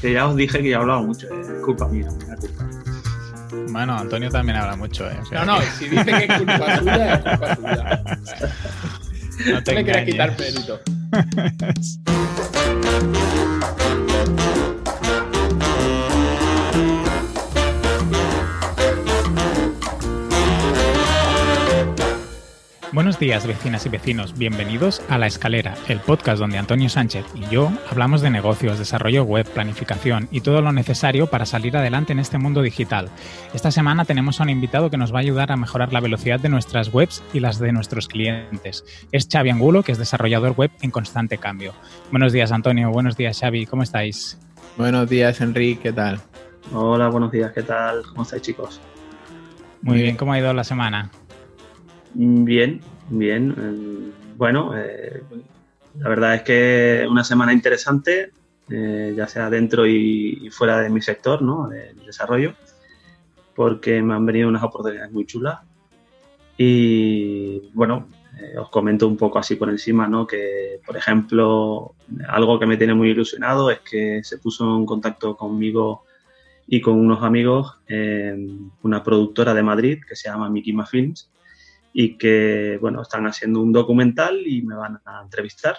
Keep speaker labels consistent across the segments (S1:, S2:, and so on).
S1: Que ya os dije que ya he hablado mucho, es culpa mía, es culpa.
S2: Bueno, Antonio también habla mucho, ¿eh? O sea
S3: No, no,
S2: que-
S3: si dice que es culpa suya, es culpa suya.
S2: no te
S3: No le quieras quitar mérito.
S2: Buenos días, vecinas y vecinos. Bienvenidos a La Escalera, el podcast donde Antonio Sánchez y yo hablamos de negocios, desarrollo web, planificación y todo lo necesario para salir adelante en este mundo digital. Esta semana tenemos a un invitado que nos va a ayudar a mejorar la velocidad de nuestras webs y las de nuestros clientes. Es Xavi Angulo, que es desarrollador web en constante cambio. Buenos días, Antonio. Buenos días, Xavi. ¿Cómo estáis?
S4: Buenos días, Enrique, ¿qué tal?
S1: Hola, buenos días, ¿qué tal? ¿Cómo estáis, chicos?
S2: Muy bien, ¿cómo ha ido la semana?
S1: Bien, bien. eh, Bueno, eh, la verdad es que una semana interesante, eh, ya sea dentro y, y fuera de mi sector, ¿no? De mi desarrollo, porque me han venido unas oportunidades muy chulas. Y bueno, os comento un poco así por encima, ¿no? Que, por ejemplo, algo que me tiene muy ilusionado es que se puso en contacto conmigo y con unos amigos una productora de Madrid que se llama Mikima Films y que, bueno, están haciendo un documental y me van a entrevistar.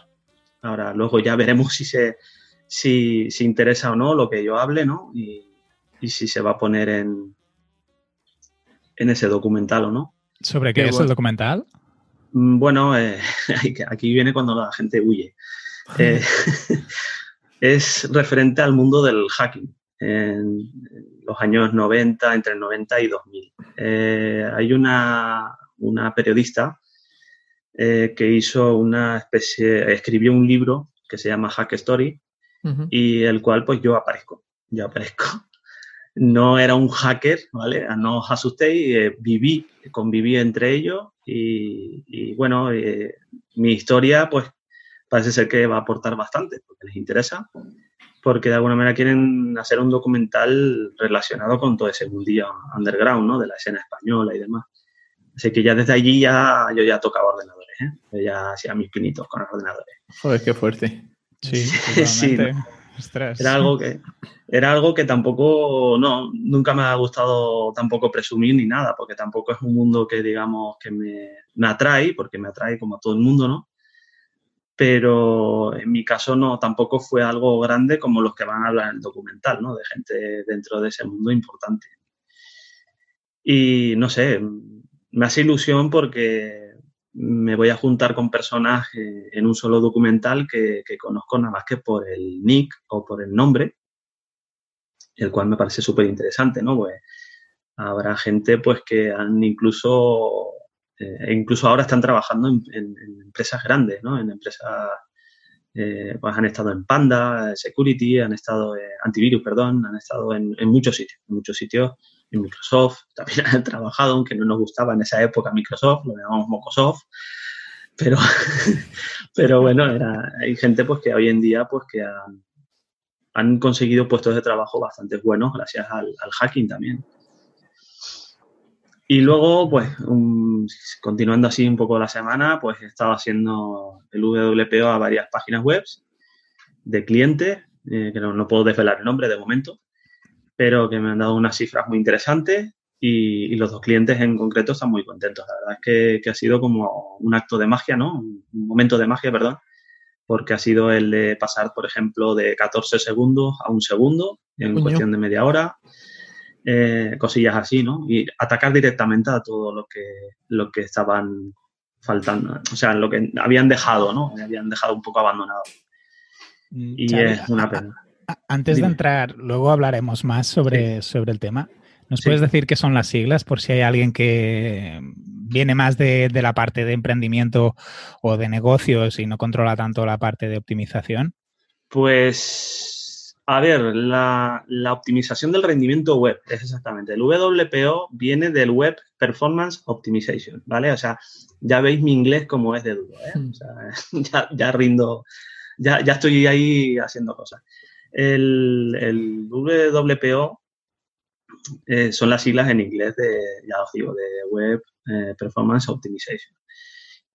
S1: Ahora, luego ya veremos si se si, si interesa o no lo que yo hable, ¿no? Y, y si se va a poner en, en ese documental o no.
S2: ¿Sobre qué, es el documental?
S1: Mm, Bueno, eh, aquí viene cuando la gente huye. Eh, es referente al mundo del hacking en los años 90, entre el 90 y 2000. Eh, hay una, una periodista eh, que hizo una especie, escribió un libro que se llama Hack Story y el cual pues yo aparezco, yo aparezco. No era un hacker, ¿vale? No os asustéis, eh, viví, conviví entre ellos y, y, bueno, eh, mi historia pues parece ser que va a aportar bastante porque les interesa, porque de alguna manera quieren hacer un documental relacionado con todo ese mundillo underground, ¿no? De la escena española y demás. Así que ya desde allí ya yo ya tocaba ordenadores, ¿eh? Yo ya hacía mis pinitos con los ordenadores.
S4: Joder, qué fuerte.
S2: Sí,
S1: Sí.
S2: Ostras.
S1: Era algo que era algo que tampoco no nunca me ha gustado tampoco presumir ni nada, porque tampoco es un mundo que digamos que me, me atrae, porque me atrae como a todo el mundo, ¿no? Pero en mi caso no tampoco fue algo grande como los que van a hablar en el documental, ¿no? De gente dentro de ese mundo importante. Y no sé, me hace ilusión porque me voy a juntar con personas eh, en un solo documental que, que, conozco nada más que por el nick o por el nombre, el cual me parece súper interesante, ¿no? Pues habrá gente pues que han incluso, eh, incluso ahora están trabajando en, empresas grandes, ¿no? En empresas, eh, pues han estado en Panda, Security, han estado en Antivirus, perdón, han estado en, en muchos sitios, en muchos sitios en Microsoft, también han trabajado, aunque no nos gustaba en esa época Microsoft, lo llamamos Mocosoft, pero, pero bueno, era, hay gente pues que hoy en día pues que han, conseguido puestos de trabajo bastante buenos gracias al, hacking también. Y luego, pues, continuando así un poco la semana, pues he estado haciendo el WPO a varias páginas web de clientes, eh, que no, no puedo desvelar el nombre de momento, pero que me han dado unas cifras muy interesantes y, y, los dos clientes en concreto están muy contentos. La verdad es que, que, ha sido como un acto de magia, ¿no? Un momento de magia, perdón, porque ha sido el de pasar, por ejemplo, de 14 segundos a un segundo en Coño. cuestión de media hora, eh, cosillas así, ¿no? Y atacar directamente a todo lo que, lo que estaban faltando, o sea, lo que habían dejado, ¿no? Habían dejado un poco abandonado. Y Xavi, es una pena.
S2: Antes Dime. de entrar, luego hablaremos más sobre, sí. sobre el tema. ¿Nos sí. puedes decir qué son las siglas por si hay alguien que viene más de, de, la parte de emprendimiento o de negocios y no controla tanto la parte de optimización?
S1: Pues, a ver, la, la optimización del rendimiento web es exactamente. El WPO viene del Web Performance Optimization, ¿vale? O sea, ya veis mi inglés como es de duro, ¿eh? O sea, ya, ya rindo, ya, ya estoy ahí haciendo cosas. El, el WPO eh, son las siglas en inglés de, ya os digo, de Web eh, Performance Optimization.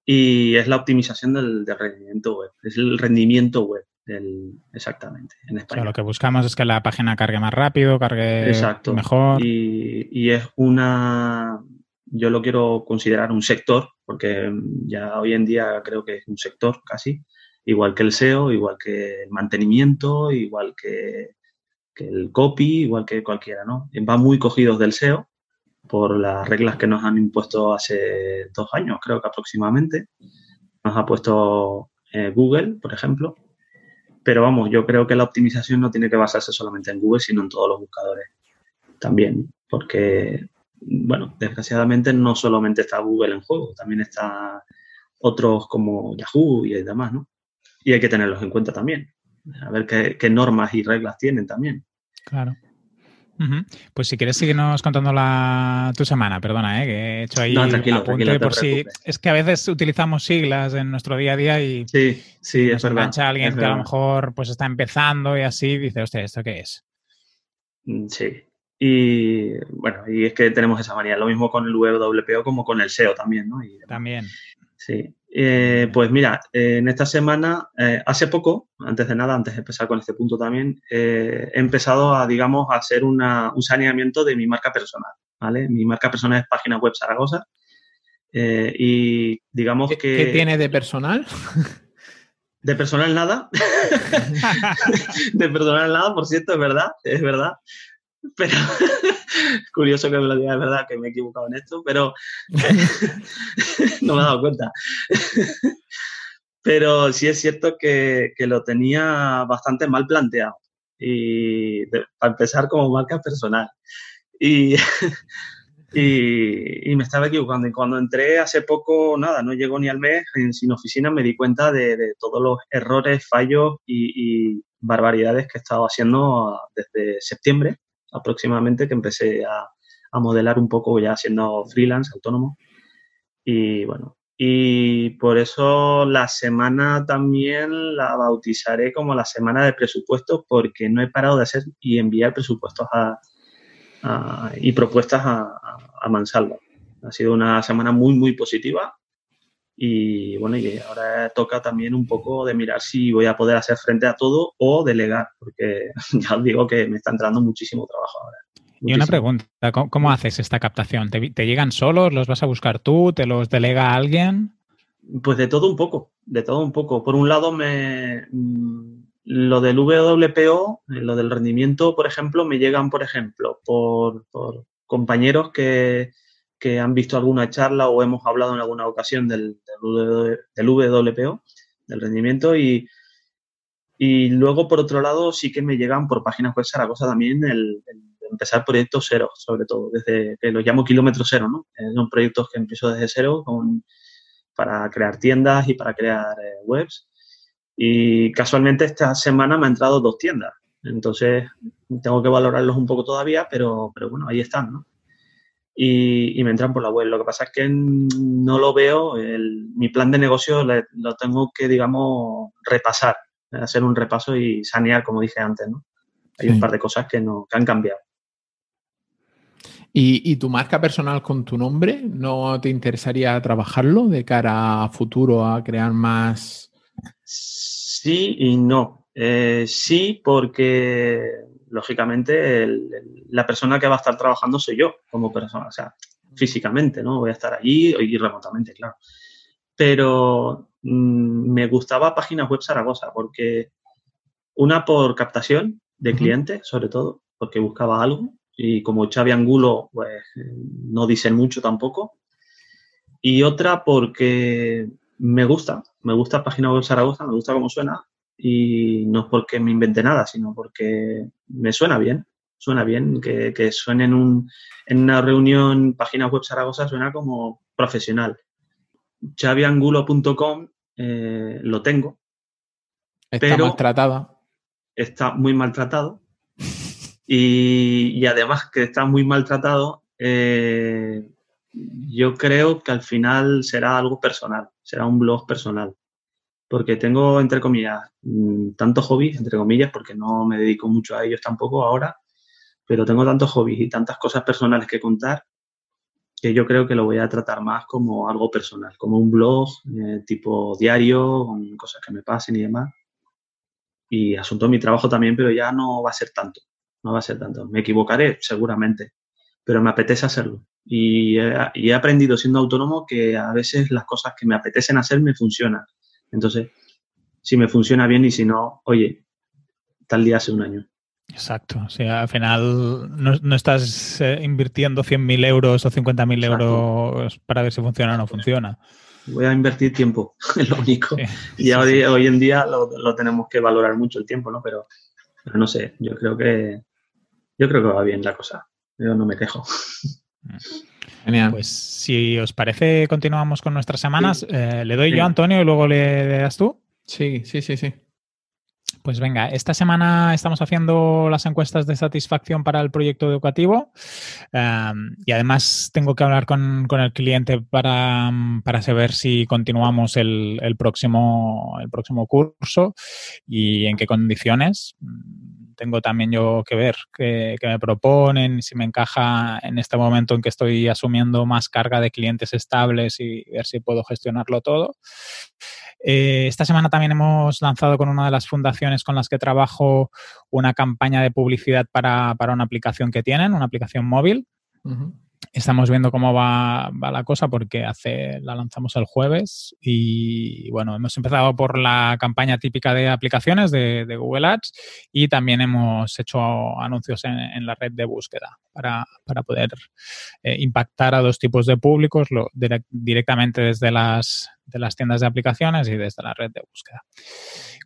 S1: Y es la optimización del, del, rendimiento web, es el rendimiento web. del, exactamente, en
S2: O sea,
S1: español.
S2: lo que buscamos es que la página cargue más rápido, cargue
S1: Exacto.
S2: mejor.
S1: Y, y es una, yo lo quiero considerar un sector, porque ya hoy en día creo que es un sector casi, igual que el SEO, igual que el mantenimiento, igual que, el copy, igual que cualquiera, ¿no? Va muy cogidos del SEO por las reglas que nos han impuesto hace dos años, creo que aproximadamente. Nos ha puesto eh, Google, por ejemplo. Pero vamos, yo creo que la optimización no tiene que basarse solamente en Google, sino en todos los buscadores también, porque, bueno, desgraciadamente no solamente está Google en juego, también está otros como Yahoo y demás, ¿no? Y hay que tenerlos en cuenta también, a ver qué, qué normas y reglas tienen también.
S2: Claro. Pues si quieres síguenos contando la, tu semana, perdona, ¿eh? que he hecho ahí
S1: No,
S2: un
S1: tranquilo,
S2: apunte
S1: tranquilo, no te
S2: por si... Es que a veces utilizamos siglas en nuestro día a día y
S1: Sí, sí,
S2: nos
S1: es verdad.
S2: engancha alguien
S1: es
S2: que a lo mejor pues está empezando y así dice, hostia, ¿esto qué es?
S1: Mm, Sí. Y bueno, y es que tenemos esa manía. Lo mismo con el WPO como con el SEO también, ¿no? Y.
S2: También.
S1: Sí. Eh, pues mira, eh, en esta semana, eh, hace poco, antes de nada, antes de empezar con este punto también, he empezado a, digamos, a hacer una- un saneamiento de mi marca personal, ¿vale? Mi marca personal es Página Web Zaragoza. Y digamos
S4: ¿Qué,
S1: que...
S4: qué tiene de personal?
S1: De personal nada. de personal nada, por cierto, es verdad, es verdad. Pero curioso que me lo diga, es verdad que me he equivocado en esto, pero no me he dado cuenta. pero sí es cierto que, que lo tenía bastante mal planteado. Y de- para empezar como marca personal. Y, y, y me estaba equivocando. Y cuando entré hace poco, nada, no llegó ni al mes, en Sin Oficina me di cuenta de, de todos los errores, fallos y, y barbaridades que he estado haciendo desde septiembre aproximadamente, que empecé a, a modelar un poco ya siendo freelance, autónomo. Y bueno, y por eso la semana también la bautizaré como la semana de presupuestos, porque no he parado de hacer y enviar presupuestos a, y propuestas a mansalva. Ha sido una semana muy, muy positiva. Y bueno, y ahora toca también un poco de mirar si voy a poder hacer frente a todo o delegar, porque ya os digo que me está entrando muchísimo trabajo ahora.
S2: Y una pregunta, ¿cómo, cómo haces esta captación? ¿Te, te llegan solos? ¿Los vas a buscar tú? ¿Te los delega alguien?
S1: Pues de todo un poco, de todo un poco. Por un lado, me, mm, lo del WPO, eh, lo del rendimiento, por ejemplo, me llegan, por ejemplo, por, por compañeros que, que han visto alguna charla o hemos hablado en alguna ocasión del, del, WPO, del rendimiento, y, y luego, por otro lado, sí que me llegan por páginas web Zaragoza también el, el empezar proyectos cero, sobre todo, desde que los llamo kilómetro cero, ¿no? Eh, son proyectos que empiezo desde cero con para crear tiendas y para crear eh, webs. Y casualmente esta semana me han entrado dos tiendas. Entonces tengo que valorarlos un poco todavía, pero, pero bueno, ahí están, ¿no? Y, y me entran por la web. Lo que pasa es que no lo veo, el- mi plan de negocio le- lo tengo que, digamos, repasar, hacer un repaso y sanear, como dije antes, ¿no? Hay
S4: Sí.
S1: un par de cosas que, no, que han cambiado.
S4: ¿Y, y tu marca personal con tu nombre? ¿No te interesaría trabajarlo de cara a futuro a crear más?
S1: Sí y no. Eh, sí, porque lógicamente el- el- la persona que va a estar trabajando soy yo como persona, o sea, físicamente, ¿no? Voy a estar allí y remotamente, claro. Pero mm, me gustaba Páginas Web Zaragoza porque una por captación de clientes, sobre todo, porque buscaba algo y como Xavi Angulo, pues no dicen mucho tampoco. Y otra porque me gusta, me gusta Página Web Zaragoza, me gusta cómo suena y no es porque me invente nada, sino porque me suena bien, suena bien, que, que suene en, un, en una reunión Página Web Zaragoza suena como profesional. xaviangulo.com eh, lo tengo,
S4: Está
S1: Pero-
S4: maltratada.
S1: está muy maltratado y, y además que está muy maltratado, eh, yo creo que al final será algo personal, será un blog personal. Porque tengo, entre comillas, mm, tantos hobbies, entre comillas, porque no me dedico mucho a ellos tampoco ahora, pero tengo tantos hobbies y tantas cosas personales que contar que yo creo que lo voy a tratar más como algo personal, como un blog eh, tipo diario, cosas que me pasen y demás. y asunto mi trabajo también, pero ya no va a ser tanto, no va a ser tanto. Me equivocaré seguramente, pero me apetece hacerlo. Y he, aprendido siendo autónomo que a veces las cosas que me apetecen hacer me funcionan. Entonces, si me funciona bien y si no, oye, tal día hace un año.
S2: Exacto. O sea, al final no, estás eh, invirtiendo 100.000 euros o 50.000 euros para ver si funciona o no funciona.
S1: Voy a invertir tiempo, es lo único. y hoy, en día lo, tenemos que valorar mucho el tiempo, ¿no? Pero, pero no sé, yo creo que yo creo que va bien la cosa. Yo no me quejo.
S2: Genial. Pues si os parece, continuamos con nuestras semanas. Eh, le doy yo a Antonio y luego le das tú.
S4: Sí, sí, sí, sí.
S2: Pues venga, esta semana estamos haciendo las encuestas de satisfacción para el proyecto educativo em, y además tengo que hablar con, el cliente para, saber si continuamos el, próximo, el próximo curso y en qué condiciones. Tengo también yo que ver qué, me proponen, si me encaja en este momento en que estoy asumiendo más carga de clientes estables y ver si puedo gestionarlo todo. Eh, esta semana también hemos lanzado con una de las fundaciones con las que trabajo una campaña de publicidad para, una aplicación que tienen, una aplicación móvil. Estamos viendo cómo va, la cosa porque hace, la lanzamos el jueves y bueno, hemos empezado por la campaña típica de aplicaciones de, Google Ads y también hemos hecho anuncios en, la red de búsqueda para, poder eh, impactar a dos tipos de públicos directamente desde las, de las tiendas de aplicaciones y desde la red de búsqueda.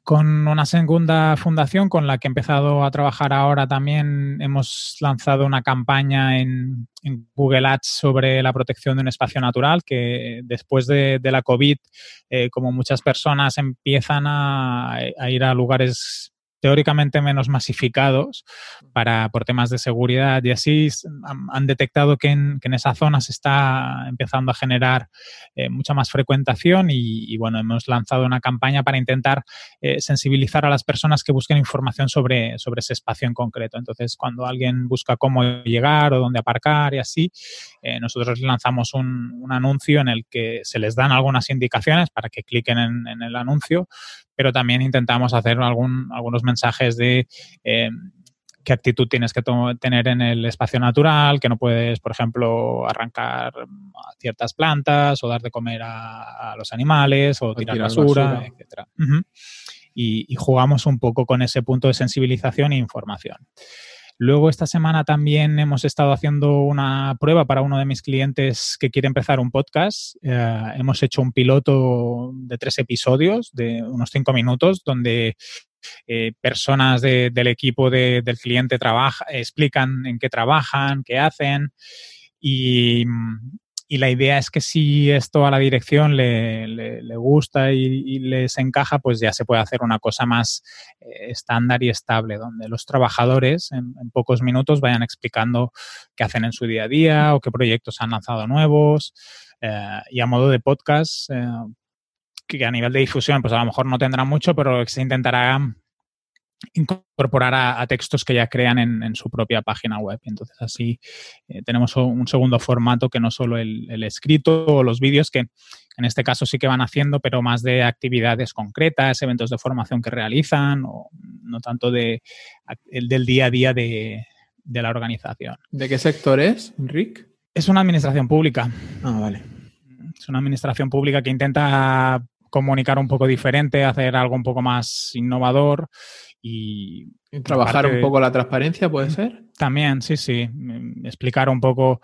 S2: Con una segunda fundación con la que he empezado a trabajar ahora también hemos lanzado una campaña en, Google Ads sobre la protección de un espacio natural que después de, la COVID, eh, como muchas personas empiezan a ir a lugares teóricamente menos masificados para, por temas de seguridad y así han, detectado que en, esa zona se está empezando a generar eh, mucha más frecuentación y, bueno, hemos lanzado una campaña para intentar eh, sensibilizar a las personas que busquen información sobre, sobre ese espacio en concreto. Entonces, cuando alguien busca cómo llegar o dónde aparcar y así, eh, nosotros lanzamos un, anuncio en el que se les dan algunas indicaciones para que cliquen en el anuncio, pero también intentamos hacer algún, algunos mensajes de eh, qué actitud tienes que tener en el espacio natural, que no puedes, por ejemplo, arrancar ciertas plantas o dar de comer a, los animales o, tirar, basura, etc. y, jugamos un poco con ese punto de sensibilización e información. Luego esta semana también hemos estado haciendo una prueba para uno de mis clientes que quiere empezar un podcast. Eh, hemos hecho un piloto de tres episodios de unos cinco minutos donde eh, personas del equipo del cliente trabaja, explican en qué trabajan, qué hacen y, y la idea es que si esto a la dirección le, le, gusta y, les encaja, pues ya se puede hacer una cosa más eh, estándar y estable, donde los trabajadores en, pocos minutos vayan explicando qué hacen en su día a día o qué proyectos han lanzado nuevos. Eh, y a modo de podcast, eh, que a nivel de difusión, pues a lo mejor no tendrá mucho, pero se intentará incorporar a, textos que ya crean en, su propia página web. Entonces así eh, tenemos un segundo formato que no solo el, escrito o los vídeos que en este caso sí que van haciendo, pero más de actividades concretas, eventos de formación que realizan o no tanto de, el del día a día de, de la organización.
S4: ¿De qué sector es, Rick?
S2: Es una administración pública.
S4: Ah, vale.
S2: Es una administración pública que intenta comunicar un poco diferente, hacer algo un poco más innovador y,
S4: trabajar un poco la transparencia, ¿puede ser?
S2: También, sí, sí. Explicar un poco.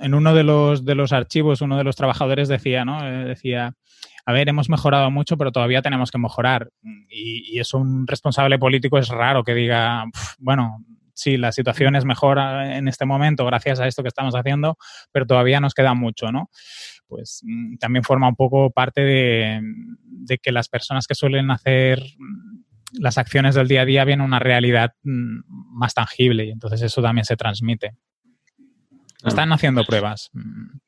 S2: En uno de los, de los archivos, uno de los trabajadores decía, ¿no? Eh, decía, a ver, hemos mejorado mucho, pero todavía tenemos que mejorar. Y, y es un responsable político, es raro que diga, bueno, sí, la situación es mejor en este momento gracias a esto que estamos haciendo, pero todavía nos queda mucho, ¿no? Pues mm, también forma un poco parte de, de que las personas que suelen hacer las acciones del día a día vienen una realidad mm, más tangible y entonces eso también se transmite. Están haciendo pruebas. Mm,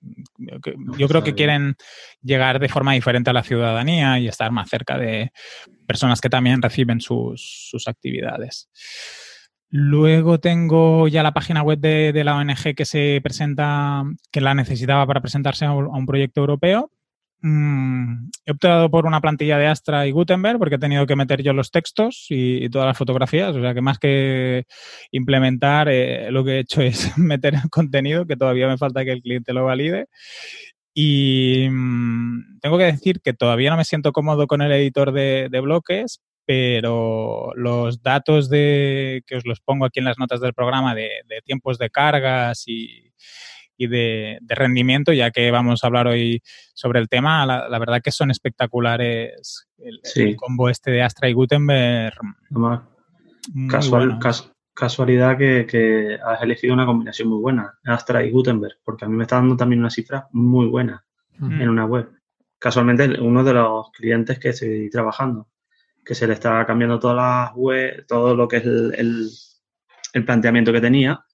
S2: yo creo que quieren llegar de forma diferente a la ciudadanía y estar más cerca de personas que también reciben sus, actividades. Luego tengo ya la página web de, de, la ONG que se presenta, que la necesitaba para presentarse a un proyecto europeo mm, he optado por una plantilla de Astra y Gutenberg porque he tenido que meter yo los textos y, todas las fotografías. O sea que más que implementar, eh, lo que he hecho es meter el contenido, que todavía me falta que el cliente lo valide. Y mm, tengo que decir que todavía no me siento cómodo con el editor de, bloques, pero los datos de que os los pongo aquí en las notas del programa de tiempos de cargas y, y de, de, rendimiento, ya que vamos a hablar hoy sobre el tema, la, la verdad que son espectaculares el, sí. el, combo este de Astra y Gutenberg.
S1: Casual, bueno. cas, casualidad que, que, has elegido una combinación muy buena, Astra y Gutenberg, porque a mí me está dando también una cifra muy buena en una web. Casualmente, uno de los clientes que estoy trabajando que se le está cambiando todas las web, todo lo que es el, el, el planteamiento que tenía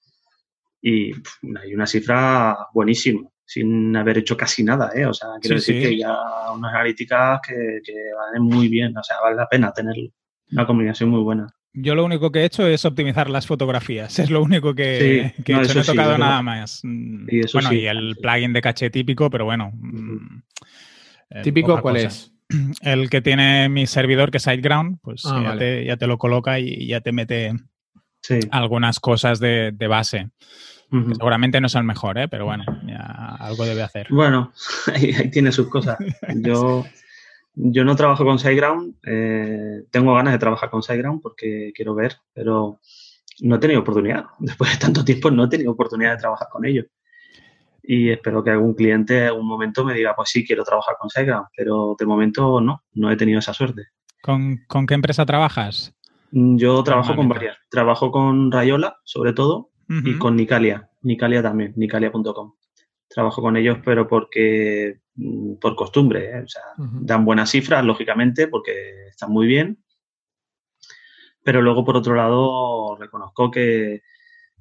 S1: y pff, hay una cifra buenísima, sin haber hecho casi nada, ¿eh? O sea, quiero sí, decir sí. que ya unas analíticas que, que valen muy bien, o sea, vale la pena tenerlo. Una combinación muy buena.
S2: Yo lo único que he hecho es optimizar las fotografías. Es lo único que, sí, que no, he hecho. No he tocado sí, nada más. Y bueno, y el plugin de caché típico, pero bueno.
S4: -huh. ¿Típico cuál cosa. es?
S2: el que tiene mi servidor, que es SiteGround, pues ah, ya, vale. te, ya, te, lo coloca y ya te mete sí. algunas cosas de, de base. Uh -huh. Seguramente no es el mejor, ¿eh? pero bueno, ya algo debe hacer.
S1: Bueno, ahí, ahí tiene sus cosas. Yo, yo no trabajo con SiteGround, eh, tengo ganas de trabajar con SiteGround porque quiero ver, pero no he tenido oportunidad. Después de tanto tiempo no he tenido oportunidad de trabajar con ellos y espero que algún cliente en algún momento me diga, pues sí, quiero trabajar con SiteGround, pero de momento no, no he tenido esa suerte.
S2: ¿Con, con qué empresa trabajas?
S1: Mm, yo trabajo con varias. Trabajo con Rayola, sobre todo, uh -huh. y con Nicalia. Nicalia también, nicalia.com. Trabajo con ellos, pero porque mm, por costumbre, ¿eh? o sea, uh -huh. dan buenas cifras, lógicamente, porque están muy bien. Pero luego, por otro lado, reconozco que,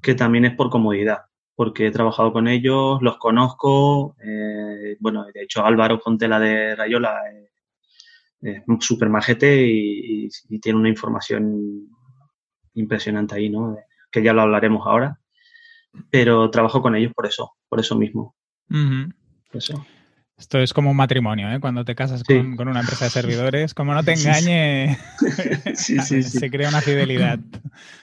S1: que también es por comodidad porque he trabajado con ellos, los conozco. Eh, bueno, de hecho, Álvaro Fontela de Rayola eh, es súper majete y, y, y, tiene una información impresionante ahí, ¿no? Que ya lo hablaremos ahora. Pero trabajo con ellos por eso, por eso mismo. Uh
S2: -huh. eso. Esto es como un matrimonio, ¿eh? Cuando te casas sí. con, con, una empresa de servidores, como no te engañe, sí, sí, se crea una fidelidad.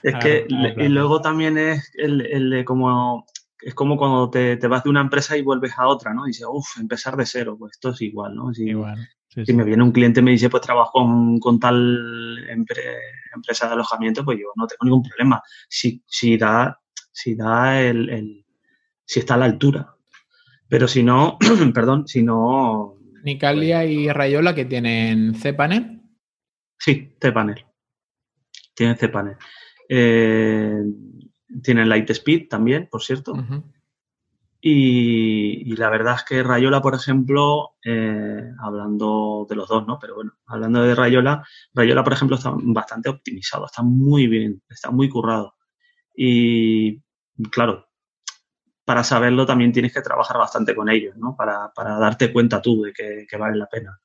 S1: Es que, y luego también es el, el de como es como cuando te, te, vas de una empresa y vuelves a otra, ¿no? Y dices, uff, empezar de cero, pues esto es igual, ¿no? Si, igual. Sí, si me viene un cliente y me dice, pues trabajo con, con tal empre, empresa de alojamiento, pues yo no tengo ningún problema. Si, si da, si da el, el, si está a la altura. Pero si no, perdón, si no.
S4: Nicalia pues, y Rayola que tienen cPanel.
S1: Sí, cPanel. Tienen cPanel. Eh, tienen Lightspeed también, por cierto. Uh -huh. Y, y, la verdad es que Rayola, por ejemplo, eh, hablando de los dos, ¿no? Pero bueno, hablando de Rayola, Rayola, por ejemplo, está bastante optimizado, está muy bien, está muy currado. Y claro, para saberlo también tienes que trabajar bastante con ellos, ¿no? Para, para darte cuenta tú de que, que vale la pena.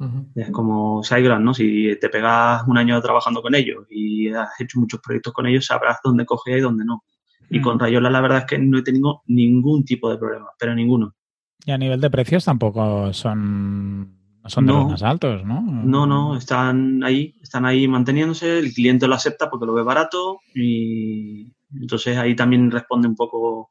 S1: Uh -huh. Es como SiteGround, ¿no? Si te pegas un año trabajando con ellos y has hecho muchos proyectos con ellos, sabrás dónde coger y dónde no. Y con Rayola la verdad es que no he tenido ningún tipo de problema, pero ninguno.
S2: Y a nivel de precios tampoco son, son de no, los más altos, ¿no?
S1: No, no, están ahí, están ahí manteniéndose, el cliente lo acepta porque lo ve barato y entonces ahí también responde un poco...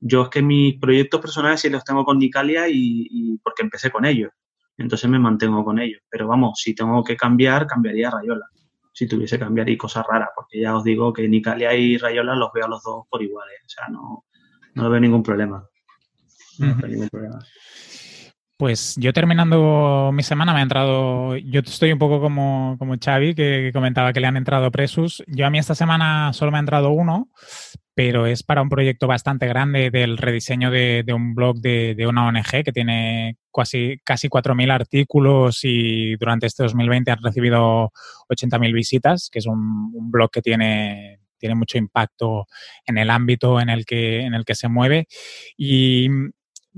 S1: Yo es que mis proyectos personales sí los tengo con Nicalia y, y porque empecé con ellos entonces me mantengo con ellos. Pero vamos, si tengo que cambiar, cambiaría Rayola. Si tuviese que cambiar y cosas raras, porque ya os digo que Nicalia y Rayola los veo a los dos por iguales. O sea, no, no veo ningún problema. No veo ningún problema.
S2: Pues yo terminando mi semana me ha entrado, yo estoy un poco como, como Xavi, que, comentaba que le han entrado presos. Yo a mí esta semana solo me ha entrado uno, pero es para un proyecto bastante grande del rediseño de, de un blog de, de, una ONG que tiene casi, casi 4.000 artículos y durante este 2020 han recibido 80.000 visitas, que es un, un blog que tiene tiene mucho impacto en el ámbito en el que, en el que se mueve. Y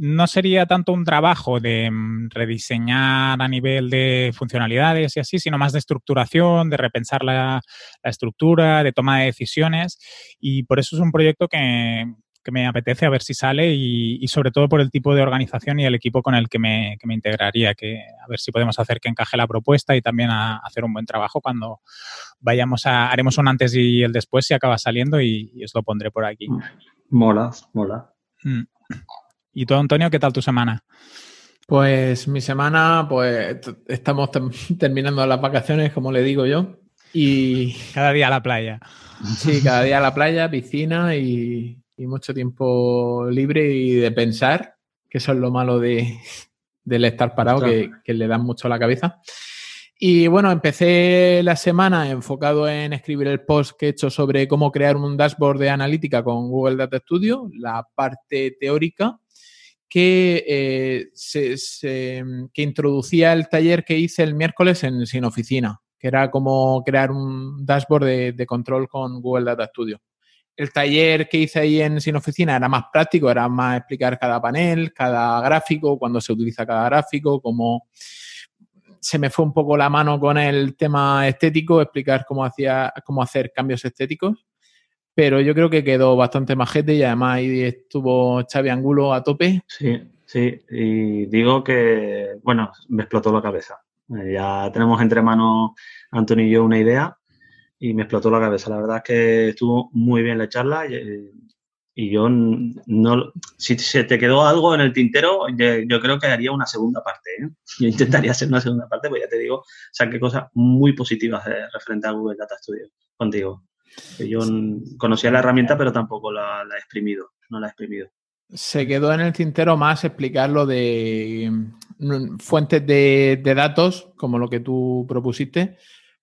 S2: no sería tanto un trabajo de mm, rediseñar a nivel de funcionalidades y así, sino más de estructuración, de repensar la, la estructura, de toma de decisiones. Y por eso es un proyecto que, que me apetece, a ver si sale y, sobre todo por el tipo de organización y el equipo con el que me, que me, integraría, que a ver si podemos hacer que encaje la propuesta y también a, hacer un buen trabajo cuando vayamos a, haremos un antes y el después si acaba saliendo y, os lo pondré por aquí.
S1: Mola, mola.
S2: Mm. ¿Y tú, Antonio, qué tal tu semana?
S4: Pues mi semana, pues estamos terminando las vacaciones, como le digo yo. Y
S2: cada día a la playa.
S4: Sí, cada día a la playa, piscina y, mucho tiempo libre y de pensar, que eso es lo malo de, del estar parado, que, que, le dan mucho a la cabeza. Y bueno, empecé la semana enfocado en escribir el post que he hecho sobre cómo crear un dashboard de analítica con Google Data Studio, la parte teórica, que, eh, se, que introducía el taller que hice el miércoles en Sin Oficina que era como crear un dashboard de, control con Google Data Studio. El taller que hice ahí en Sin Oficina era más práctico, era más explicar cada panel, cada gráfico, cuándo se utiliza cada gráfico, cómo se me fue un poco la mano con el tema estético, explicar cómo, hacía, cómo hacer cambios estéticos. Pero yo creo que quedó bastante majete y además ahí estuvo Xavi Angulo a tope.
S1: Sí, sí. Y digo que, bueno, me explotó la cabeza. Eh, ya tenemos entre manos Antonio y yo una idea y me explotó la cabeza. La verdad es que estuvo muy bien la charla y, eh, yo no... Si se te quedó algo en el tintero, yo, creo que haría una segunda parte. ¿eh? Yo intentaría hacer una segunda parte, pues ya te digo, saqué cosas muy positivas referente a Google Data Studio contigo. Yo conocía la herramienta, pero tampoco la, la he exprimido, no la he exprimido.
S4: Se quedó en el tintero más explicar lo de mm, fuentes de, datos, como lo que tú propusiste,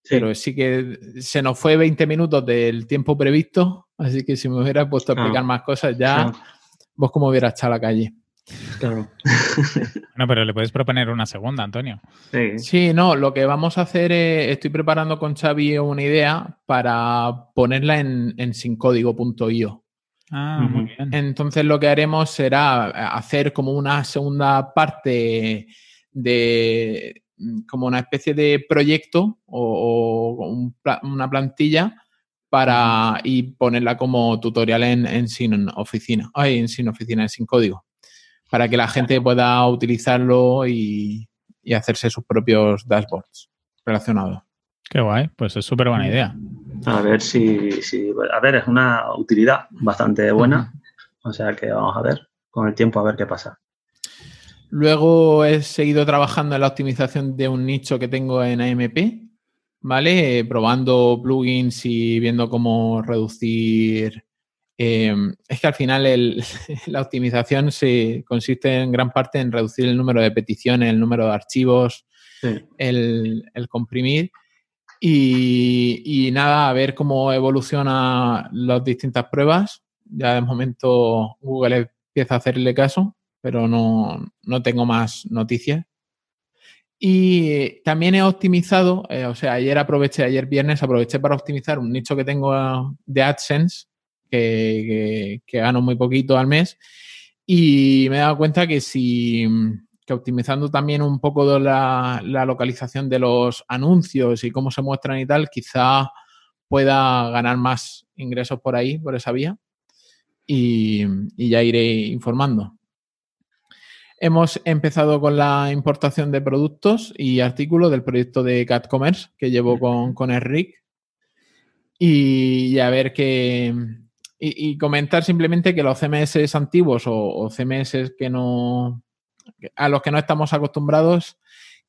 S4: pero sí que se nos fue 20 minutos del tiempo previsto, así que si me hubieras puesto a explicar más cosas, ya vos como hubieras echado a la calle.
S1: Claro.
S2: bueno, pero le puedes proponer una segunda, Antonio.
S4: Sí. sí, no, lo que vamos a hacer es, estoy preparando con Xavi una idea para ponerla en, en sincódigo.io.
S2: Ah, muy bien.
S4: Entonces lo que haremos será hacer como una segunda parte de como una especie de proyecto o, una plantilla para y ponerla como tutorial en, sin oficina, ay, en sin oficina, sin código, para que la gente pueda utilizarlo y, y hacerse sus propios dashboards relacionados.
S2: Qué guay, pues es súper buena idea.
S1: A ver si, a ver, es una utilidad bastante buena. O sea que vamos a ver con el tiempo a ver qué pasa.
S4: Luego he seguido trabajando en la optimización de un nicho que tengo en AMP, ¿vale? probando plugins y viendo cómo reducir. Em, es que al final la optimización se consiste en gran parte en reducir el número de peticiones, el número de archivos, el, el comprimir. Y, nada, a ver cómo evolucionan las distintas pruebas. Ya de momento Google empieza a hacerle caso, pero no, tengo más noticias. Y también he optimizado, eh, o sea, ayer aproveché, ayer viernes aproveché para optimizar un nicho que tengo de AdSense, que, gano muy poquito al mes. Y me he dado cuenta que si, que optimizando también un poco la, localización de los anuncios y cómo se muestran y tal, quizá pueda ganar más ingresos por ahí, por esa vía. Y, ya iré informando. Hemos empezado con la importación de productos y artículos del proyecto de Cat Commerce que llevo con, con Enric. Y, a ver qué. Y, comentar simplemente que los CMS antiguos o CMS que no, a los que no estamos acostumbrados,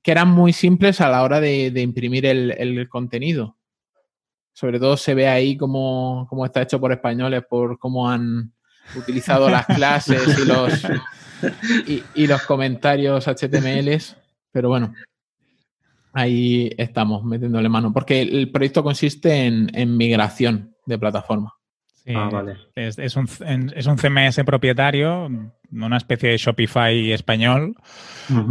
S4: que eran muy simples a la hora de, imprimir el, contenido. Sobre todo se ve ahí cómo, está hecho por españoles, por cómo han utilizado las clases y los, y, los comentarios HTML. Pero bueno, ahí estamos metiéndole mano. Porque el proyecto consiste en, migración de plataforma.
S1: Ah, vale.
S2: es, un, es un CMS propietario una especie de Shopify español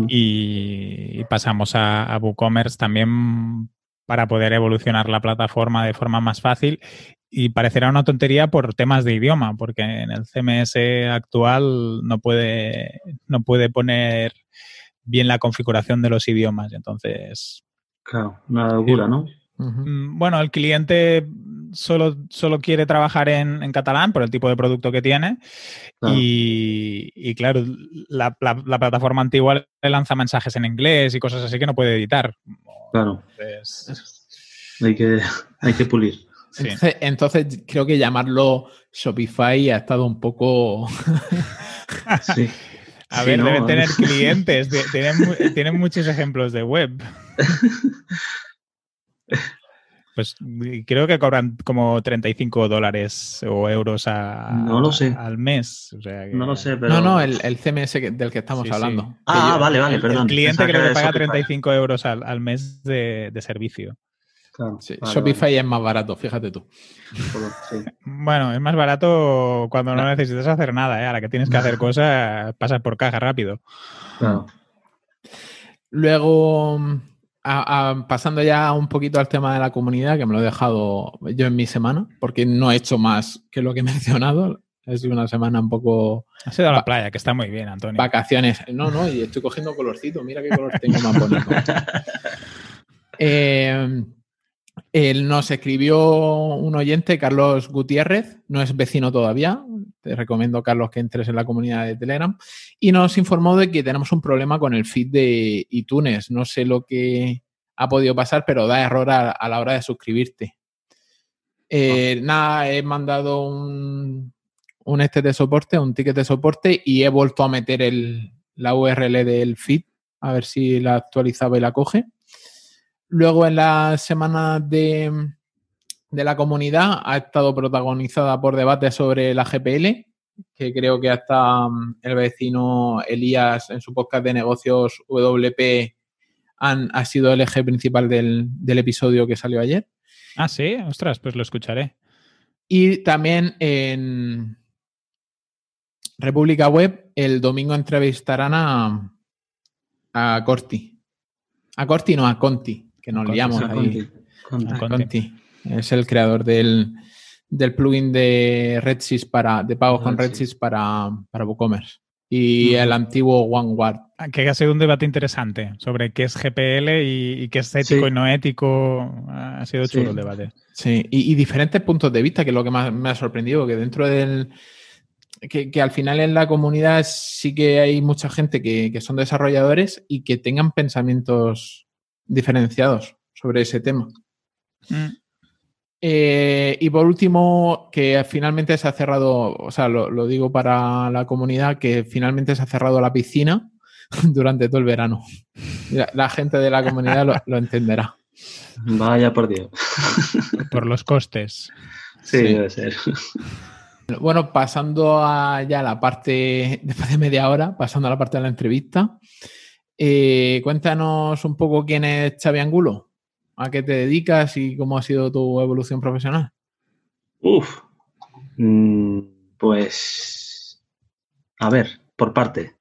S2: y, pasamos a, WooCommerce también para poder evolucionar la plataforma de forma más fácil y parecerá una tontería por temas de idioma, porque en el CMS actual no puede, no puede poner bien la configuración de los idiomas. Entonces.
S1: Claro, una locura, ¿no?
S2: Mm, bueno, el cliente solo, solo quiere trabajar en, en, catalán por el tipo de producto que tiene. Claro. Y, y, claro, la, la, la, plataforma antigua le lanza mensajes en inglés y cosas así que no puede editar.
S1: Claro. Entonces... Hay, que, hay que pulir.
S4: Sí. Entonces, entonces, creo que llamarlo Shopify ha estado un poco.
S1: sí.
S2: A ver, no. deben tener clientes, tienen, tienen muchos ejemplos de web. Pues creo que cobran como 35 dólares o euros a,
S1: no lo sé.
S2: al mes. O sea que...
S1: No lo sé, pero...
S4: No, no, el, el CMS del que estamos
S2: Sí, sí.
S4: hablando.
S1: Ah,
S4: yo-
S1: vale, vale, perdón.
S2: el cliente
S1: Pensaba
S2: creo que
S1: era
S2: paga
S1: Shopify.
S2: 35 euros al, al mes de, de servicio.
S1: Claro,
S4: Sí,
S1: vale,
S4: Shopify es más barato, fíjate tú.
S1: Sí.
S2: Bueno, es más barato cuando no necesitas hacer nada, ¿eh? Ahora que tienes que hacer cosas, pasas por caja rápido.
S1: Claro.
S4: Luego, a- a- pasando ya un poquito al tema de la comunidad, que me lo he dejado yo en mi semana, porque no he hecho más que lo que he mencionado. Sido una semana un poco
S2: Has ido a la playa, que está muy bien, Antonio.
S4: vacaciones. No, no, y estoy cogiendo colorcito. Mira qué color tengo más bonito. Eh, él nos escribió un oyente, Carlos Gutiérrez, no es vecino todavía. Te recomiendo, Carlos, que entres en la comunidad de Telegram. Y nos informó de que tenemos un problema con el feed de iTunes. No sé lo que ha podido pasar, pero da error a, a la hora de suscribirte. Eh, Nada, he mandado un, un este de soporte, un ticket de soporte y he vuelto a meter el, la URL del feed a ver si la actualizaba y la coge. Luego en la semana de, de la comunidad ha estado protagonizada por debates sobre la GPL, que creo que hasta mm, el vecino Elías en su podcast de negocios WP han, ha sido el eje principal del, del episodio que salió ayer.
S2: Ah, sí, ostras, pues lo escucharé.
S4: Y también en República Web, el domingo entrevistarán a, a Corti. A Corti, no, a Conti, que nos liamos ahí.
S1: Conti, Conti.
S4: Es el creador del, del plugin de Redsys para, de pagos con
S1: Redsys.
S4: Para, para WooCommerce. Y el antiguo OneWard.
S2: Ah, Que ha sido un debate interesante sobre qué es GPL y, y qué es ético
S1: Sí.
S2: y no ético. Ha sido
S1: Sí.
S2: chulo el debate.
S4: Sí, y, y diferentes puntos de vista, que es lo que más me ha sorprendido, que dentro del... Que, que al final en la comunidad sí que hay mucha gente que, que son desarrolladores y que tengan pensamientos diferenciados sobre ese tema.
S2: Mm.
S4: Eh, y por último, que finalmente se ha cerrado, o sea, lo, lo digo para la comunidad, que finalmente se ha cerrado la piscina durante todo el verano. La, la gente de la comunidad lo- lo entenderá.
S1: Vaya por Dios.
S2: Por los costes.
S1: Sí,
S4: Sí.
S1: debe ser.
S4: Bueno, pasando a ya la parte, después de media hora, pasando a la parte de la entrevista, eh, cuéntanos un poco quién es Xavi Angulo, a qué te dedicas y cómo ha sido tu evolución profesional.
S1: Uf. Mm, Pues. A ver, por parte.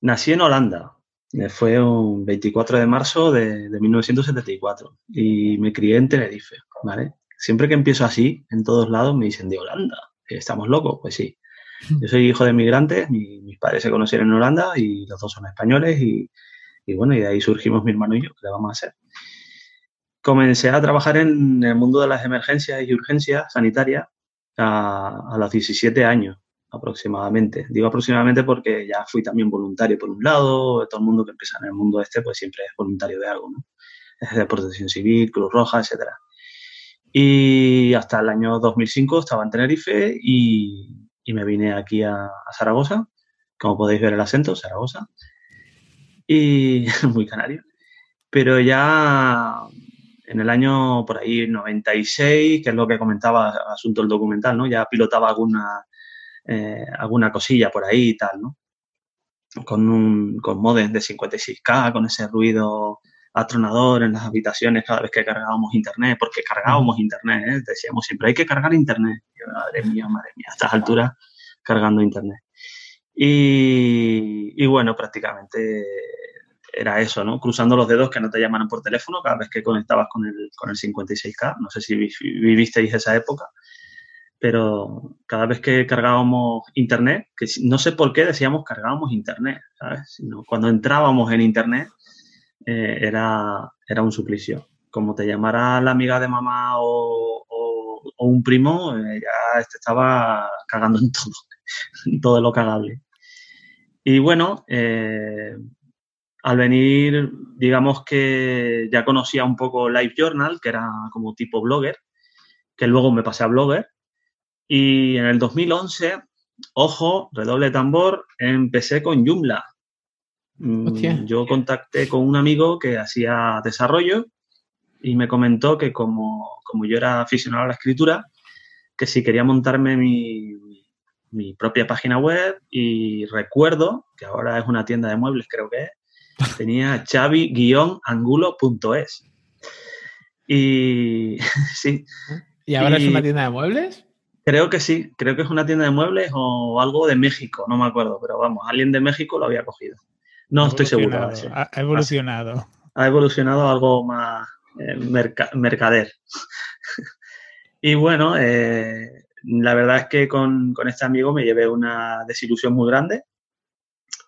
S1: Nací en Holanda. Eh, Fue un 24 de marzo de, de 1974 y me crié en Tenerife, ¿vale? Siempre que empiezo así, en todos lados me dicen de Holanda. ¿Estamos locos? Pues sí. Yo soy hijo de migrantes, mi- mis padres se conocieron en Holanda y los dos son españoles y, y bueno, y de ahí surgimos mi hermano y yo, ¿qué le vamos a hacer? Comencé a trabajar en el mundo de las emergencias y urgencias sanitarias a, a los 17 años aproximadamente. Digo aproximadamente porque ya fui también voluntario por un lado, todo el mundo que empieza en el mundo este pues siempre es voluntario de algo, ¿no? Es de protección civil, Cruz Roja, etcétera. Y hasta el año 2005 estaba en Tenerife y, y me vine aquí a, Zaragoza, como podéis ver el acento, Zaragoza, y muy canario. Pero ya en el año por ahí 96, que es lo que comentaba asunto del documental, ¿no? Ya pilotaba alguna, eh, alguna cosilla por ahí y tal, ¿no? Con un con modems de 56K, con ese ruido atronador en las habitaciones cada vez que cargábamos internet, porque cargábamos internet, ¿eh? decíamos siempre, hay que cargar internet. Yo, madre mía, madre mía, a estas alturas cargando internet. Y, y bueno, prácticamente era eso, ¿no? Cruzando los dedos que no te llamaran por teléfono cada vez que conectabas con el, con el 56K. No sé si vi- vivisteis esa época, pero cada vez que cargábamos internet, que no sé por qué decíamos cargábamos internet, ¿sabes? Sino cuando entrábamos en internet eh, era, era un suplicio. como te llamara la amiga de mamá o, un primo, eh, ya te estaba cagando en todo, en todo lo cagable. Y bueno, eh, al venir, digamos que ya conocía un poco Live Journal, que era como tipo blogger, que luego me pasé a blogger. Y en el 2011, ojo, redoble tambor, empecé con Joomla. Mm,
S4: Hostia.
S1: Yo contacté con un amigo que hacía desarrollo y me comentó que como, como yo era aficionado a la escritura, que si quería montarme mi, mi propia página web y recuerdo, que ahora es una tienda de muebles creo que es, tenía chavi-angulo.es. Y sí,
S4: ¿Y ahora es una tienda de muebles?
S1: creo que sí, creo que es una tienda de muebles o algo de México, no me acuerdo, pero vamos, alguien de México lo había cogido. No estoy seguro. sí.
S2: Ha ha evolucionado.
S1: ha evolucionado algo más eh, merca- mercader. y bueno, eh, la verdad es que con, con este amigo me llevé una desilusión muy grande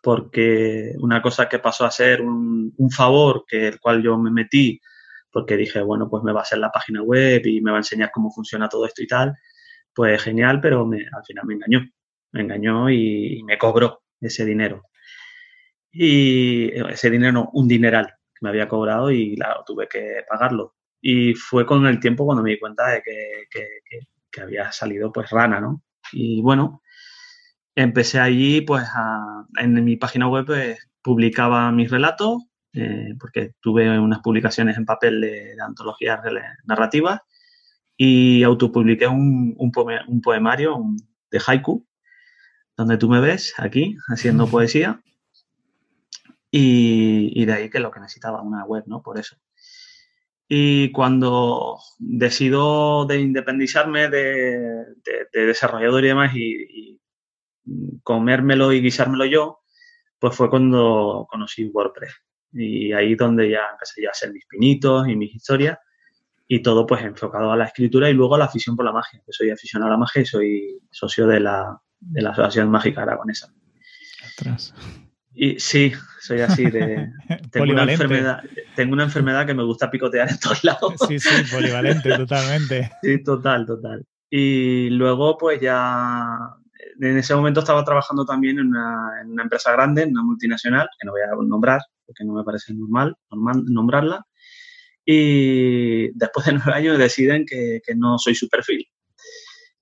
S1: porque una cosa que pasó a ser un, un favor que el cual yo me metí porque dije, bueno, pues me va a hacer la página web y me va a enseñar cómo funciona todo esto y tal, pues genial, pero me- al final me engañó, me engañó y, y me cobró ese dinero. Y ese dinero, no, un dineral que me había cobrado y claro, tuve que pagarlo. Y fue con el tiempo cuando me di cuenta de que, que- que- que había salido pues rana, ¿no? Y bueno, empecé allí pues a- en mi página web pues, publicaba mis relatos, eh, porque tuve unas publicaciones en papel de, de antologías narrativas y autopubliqué un, un, poema- un poemario un- de haiku, donde tú me ves aquí haciendo poesía. Y, y de ahí que lo que necesitaba una web, ¿no? Por eso. Y cuando decido de independizarme de, de- de desarrollador y demás y, y comérmelo y guisármelo yo, pues fue cuando conocí WordPress. Y ahí donde ya empecé ya a hacer mis pinitos y mis historias y todo pues enfocado a la escritura y luego a la afición por la magia. que soy aficionado a la magia y soy socio de la, de la Asociación Mágica Aragonesa.
S2: Ostras.
S1: Y sí, soy así de... Tengo una, enfermedad, tengo una enfermedad que me gusta picotear en todos lados.
S2: Sí, sí, polivalente, totalmente.
S1: Sí, total, total. Y luego, pues ya, en ese momento estaba trabajando también en una, en una empresa grande, en una multinacional, que no voy a nombrar, porque no me parece normal, normal nombrarla. Y después de nueve años deciden que, que no soy su perfil,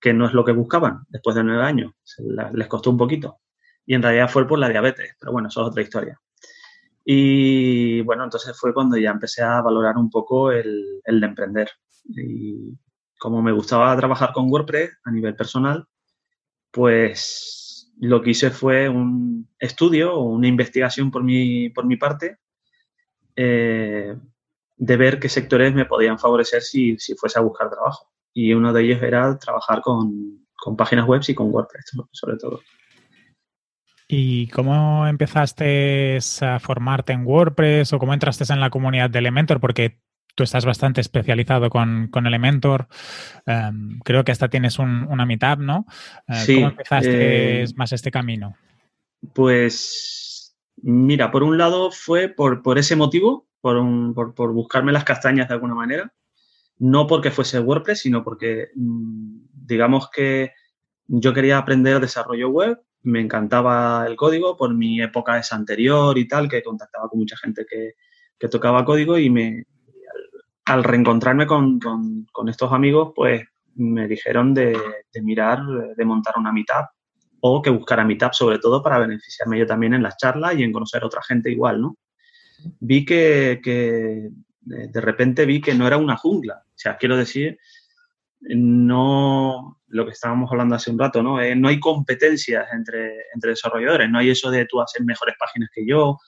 S1: que no es lo que buscaban después de nueve años. La- les costó un poquito. Y en realidad fue por la diabetes, pero bueno, eso es otra historia. Y bueno, entonces fue cuando ya empecé a valorar un poco el, de emprender. Y como me gustaba trabajar con WordPress a nivel personal, pues lo que hice fue un estudio una investigación por mi, por mi parte eh, de ver qué sectores me podían favorecer si, si fuese a buscar trabajo. Y uno de ellos era trabajar con, con páginas web y con WordPress, sobre todo.
S2: ¿Y cómo empezaste a formarte en WordPress o cómo entraste en la comunidad de Elementor? Porque tú estás bastante especializado con, con Elementor. Um, creo que hasta tienes un, una meetup, ¿no? Uh,
S1: Sí,
S2: ¿Cómo empezaste
S1: eh,
S2: más este camino?
S1: Pues mira, por un lado fue por, por ese motivo, por, un- por- por buscarme las castañas de alguna manera, no porque fuese WordPress, sino porque mm, digamos que yo quería aprender desarrollo web, me encantaba el código por mi época esa anterior y tal, que contactaba con mucha gente que, que tocaba código y me, al, reencontrarme con, con- estos amigos, pues me dijeron de, mirar, de montar una meetup o que buscara Meetup sobre todo para beneficiarme yo también en las charlas y en conocer a otra gente igual, ¿no? Vi que, que de repente vi que no era una jungla, o sea, quiero decir, no lo que estábamos hablando hace un rato, ¿no? Eh, no hay competencias entre, entre desarrolladores, no hay eso de tú hacer mejores páginas que yo,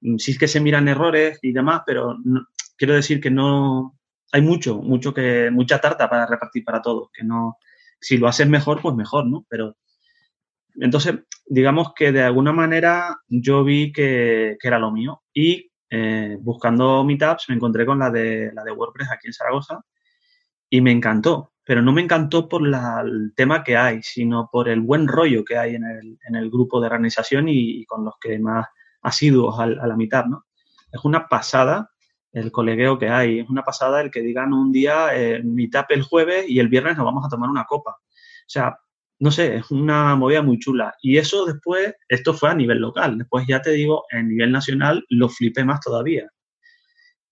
S1: Mm, sí es que se miran errores y demás, pero quiero decir que no, hay mucho, mucho que, mucha tarta para repartir para todos, que no, si lo haces mejor, pues mejor, ¿no? Pero entonces, digamos que de alguna manera yo vi que, que era lo mío y eh, buscando meetups me encontré con la de, la de WordPress aquí en Zaragoza y me encantó, pero no me encantó por el tema que hay, sino por el buen rollo que hay en el, en el grupo de organización y, con los que más asiduos a, la mitad, ¿no? Es una pasada el colegueo que hay. Es una pasada el que digan un día, eh, meetup el jueves y el viernes nos vamos a tomar una copa. O sea, no sé, es una movida muy chula. Y eso después, esto fue a nivel local. Después ya te digo, en nivel nacional lo flipé más todavía.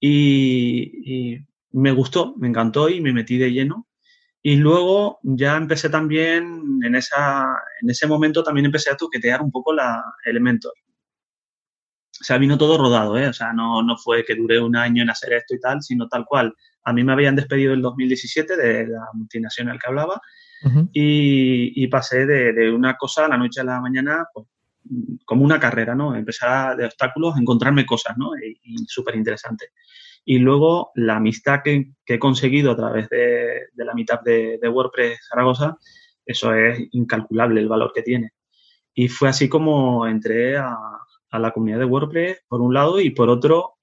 S1: Y, me gustó, me encantó y me metí de lleno. Y luego ya empecé también, en, esa, en ese momento también empecé a toquetear un poco la Elementor. O sea, vino todo rodado, ¿eh? O sea, no, no fue que duré un año en hacer esto y tal, sino tal cual. A mí me habían despedido en 2017 de la multinacional que hablaba y, pasé de, una cosa a la noche a la mañana, pues, como una carrera, ¿no? Empezar de obstáculos, encontrarme cosas, ¿no? Y, súper interesante. Y luego la amistad que, he conseguido a través de, la mitad de, WordPress Zaragoza, eso es incalculable el valor que tiene. Y fue así como entré a, la comunidad de WordPress, por un lado, y por otro,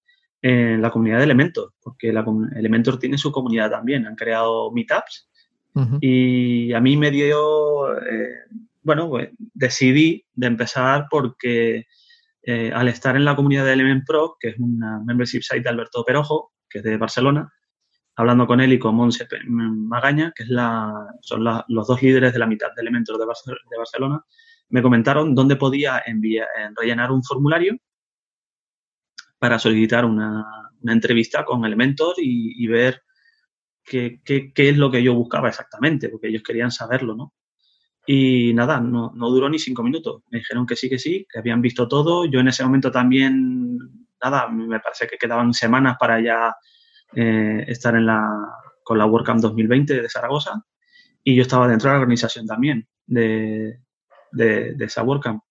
S1: en la comunidad de Elementor, porque la, Elementor tiene su comunidad también. Han creado meetups y a mí me dio, eh, bueno, pues decidí de empezar porque eh, al estar en la comunidad de Element Pro, que es una membership site de Alberto Perojo, que es de Barcelona, hablando con él y con Monse Magaña, que es la, son los dos líderes de la mitad de Elementos de, Barcelona, me comentaron dónde podía rellenar un formulario para solicitar una, entrevista con Elementor y, y ver qué, es lo que yo buscaba exactamente, porque ellos querían saberlo, ¿no? Y nada, no, duró ni cinco minutos. Me dijeron que sí, que sí, que habían visto todo. Yo en ese momento también, nada, me parece que quedaban semanas para ya eh, estar en la, con la WordCamp 2020 de Zaragoza. Y yo estaba dentro de la organización también de, de, de esa WordCamp.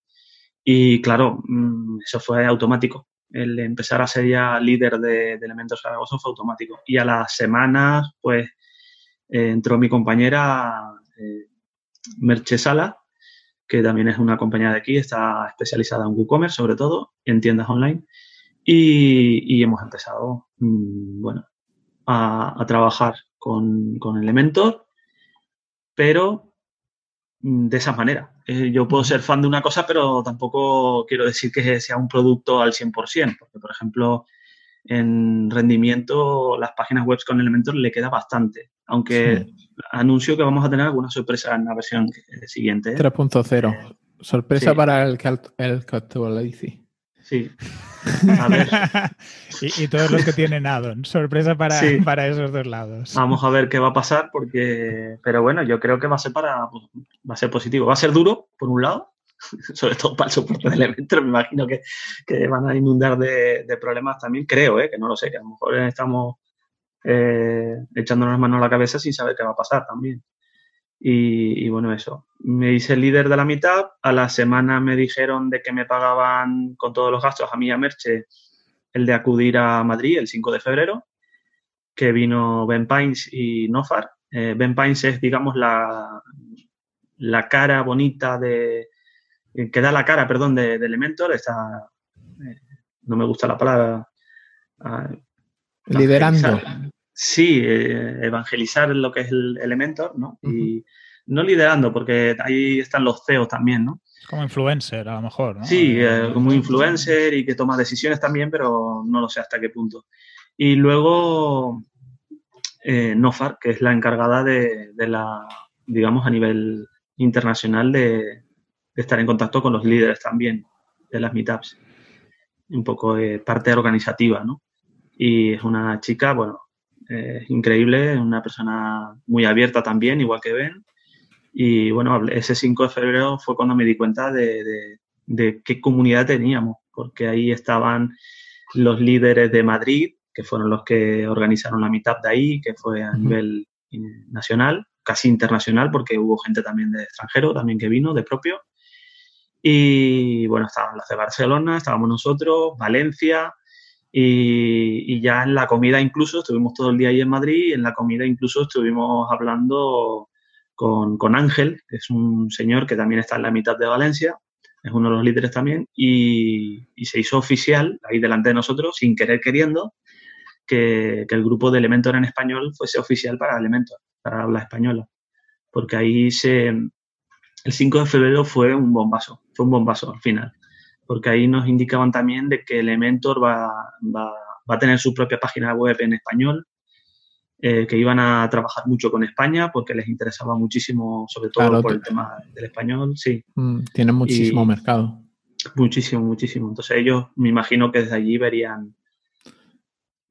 S1: Y claro, mm, eso fue automático el empezar a ser ya líder de, Elementos Zaragoza fue automático. Y a las semanas, pues, eh, entró mi compañera eh, Merche Sala, que también es una compañía de aquí, está especializada en WooCommerce, sobre todo, en tiendas online. Y, hemos empezado, mm, bueno, a, trabajar con, con Elementor, pero Mm, de esa manera. Eh, yo puedo ser fan de una cosa, pero tampoco quiero decir que sea un producto al 100%, porque, por ejemplo, en rendimiento las páginas web con Elementor le queda bastante, aunque anuncio que vamos a tener alguna sorpresa en la versión siguiente.
S4: 3.0. ¿eh? Sorpresa para el que, el que actualice.
S1: Sí.
S2: A ver. y, todos los que tienen addon. Sorpresa para, para esos dos lados.
S1: Vamos a ver qué va a pasar porque, pero bueno, yo creo que va a ser para, va a ser positivo. Va a ser duro, por un lado, sobre todo para el soporte de elementos. Me imagino que, que van a inundar de, de, problemas también. Creo, ¿eh? que no lo sé, que a lo mejor estamos eh, echándonos las manos a la cabeza sin saber qué va a pasar también. Y, bueno, eso. Me hice líder de la mitad. A la semana me dijeron de que me pagaban con todos los gastos a mí a Merche el de acudir a Madrid el 5 de febrero, que vino Ben Pines y Nofar. Eh, ben Pines es, digamos, la, la cara bonita de. Que da la cara, perdón, de, Elementor. Está. Eh, no me gusta la palabra.
S4: Ah, Liderando.
S1: Sí, eh, evangelizar lo que es el Elementor, ¿no? Y no liderando, porque ahí están los CEOs también, ¿no?
S2: Como influencer, a lo mejor, ¿no?
S1: Sí, eh, como influencer y que toma decisiones también, pero no lo sé hasta qué punto. Y luego eh, Nofar, que es la encargada de, la, digamos, a nivel internacional de, estar en contacto con los líderes también de las meetups. Un poco de parte organizativa, ¿no? Y es una chica, bueno, es increíble, una persona muy abierta también, igual que Ben. Y bueno, ese 5 de febrero fue cuando me di cuenta de, qué comunidad teníamos, porque ahí estaban los líderes de Madrid, que fueron los que organizaron la mitad de ahí, que fue a nivel nacional, casi internacional, porque hubo gente también de extranjero, también que vino, de propio. Y bueno, estaban los de Barcelona, estábamos nosotros, Valencia, y, ya en la comida incluso, estuvimos todo el día ahí en Madrid, y en la comida incluso estuvimos hablando con, con, Ángel, que es un señor que también está en la mitad de Valencia, es uno de los líderes también, y, se hizo oficial ahí delante de nosotros, sin querer queriendo, que, que, el grupo de Elementor en español fuese oficial para Elementor, para habla española. Porque ahí se... El 5 de febrero fue un bombazo, fue un bombazo al final porque ahí nos indicaban también de que Elementor va, va, va a tener su propia página web en español, eh, que iban a trabajar mucho con España porque les interesaba muchísimo, sobre todo
S4: Claro,
S1: por el tema del español, sí,
S4: Mm, tienen muchísimo
S1: Y-
S4: mercado.
S1: muchísimo, muchísimo. Entonces ellos, me imagino que desde allí verían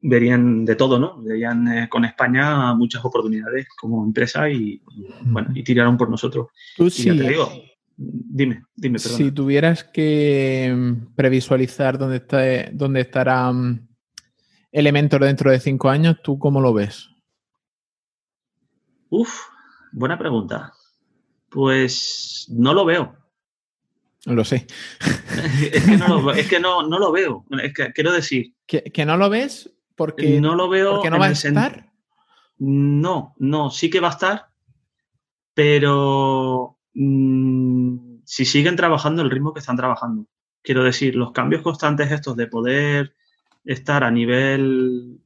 S1: verían de todo, ¿no? Verían eh, con España muchas oportunidades como empresa y, y, bueno, y tiraron por nosotros.
S4: Tú
S1: Y ya
S4: sí,
S1: te digo, dime, dime, perdón.
S4: si tuvieras que mm, previsualizar dónde, está, dónde estará mm, Elementor dentro de cinco años, ¿tú cómo lo ves?
S1: Uf, buena pregunta. Pues no lo veo.
S4: Lo sé.
S1: es que, no lo, es que no, no lo veo. Es que quiero decir,
S4: ¿Que, que no lo ves porque
S1: no lo veo.
S4: porque no va a estar?
S1: No, no, sí que va a estar, pero mm, si siguen trabajando el ritmo que están trabajando. Quiero decir, los cambios constantes estos de poder estar a nivel,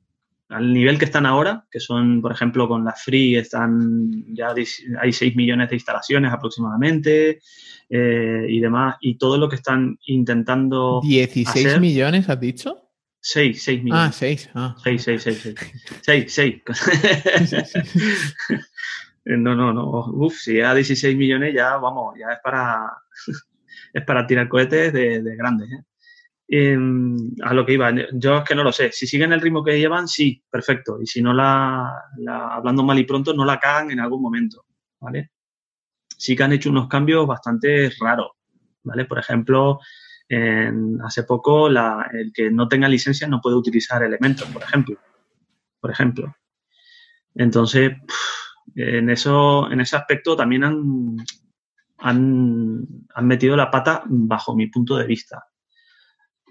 S1: al nivel que están ahora, que son, por ejemplo, con la Free están ya hay 6 millones de instalaciones aproximadamente eh, y demás, y todo lo que están intentando...
S4: 16
S1: hacer-
S4: millones, has dicho?
S1: 6, 6
S4: Ah,
S1: millones.
S4: 6. Ah.
S1: 6, 6, 6, 6. 6, 6. No, no, no. Uf, si a 16 millones ya, vamos, ya es para, es para tirar cohetes de, de grandes. ¿eh? Em, a lo que iba, yo es que no lo sé. Si siguen el ritmo que llevan, sí, perfecto. Y si no la, la- hablando mal y pronto, no la cagan en algún momento, ¿vale? Sí que han hecho unos cambios bastante raros, ¿vale? Por ejemplo, en- hace poco la- el que no tenga licencia no puede utilizar elementos, por ejemplo. Por ejemplo. Entonces, en, eso, en ese aspecto también han, han, han metido la pata bajo mi punto de vista.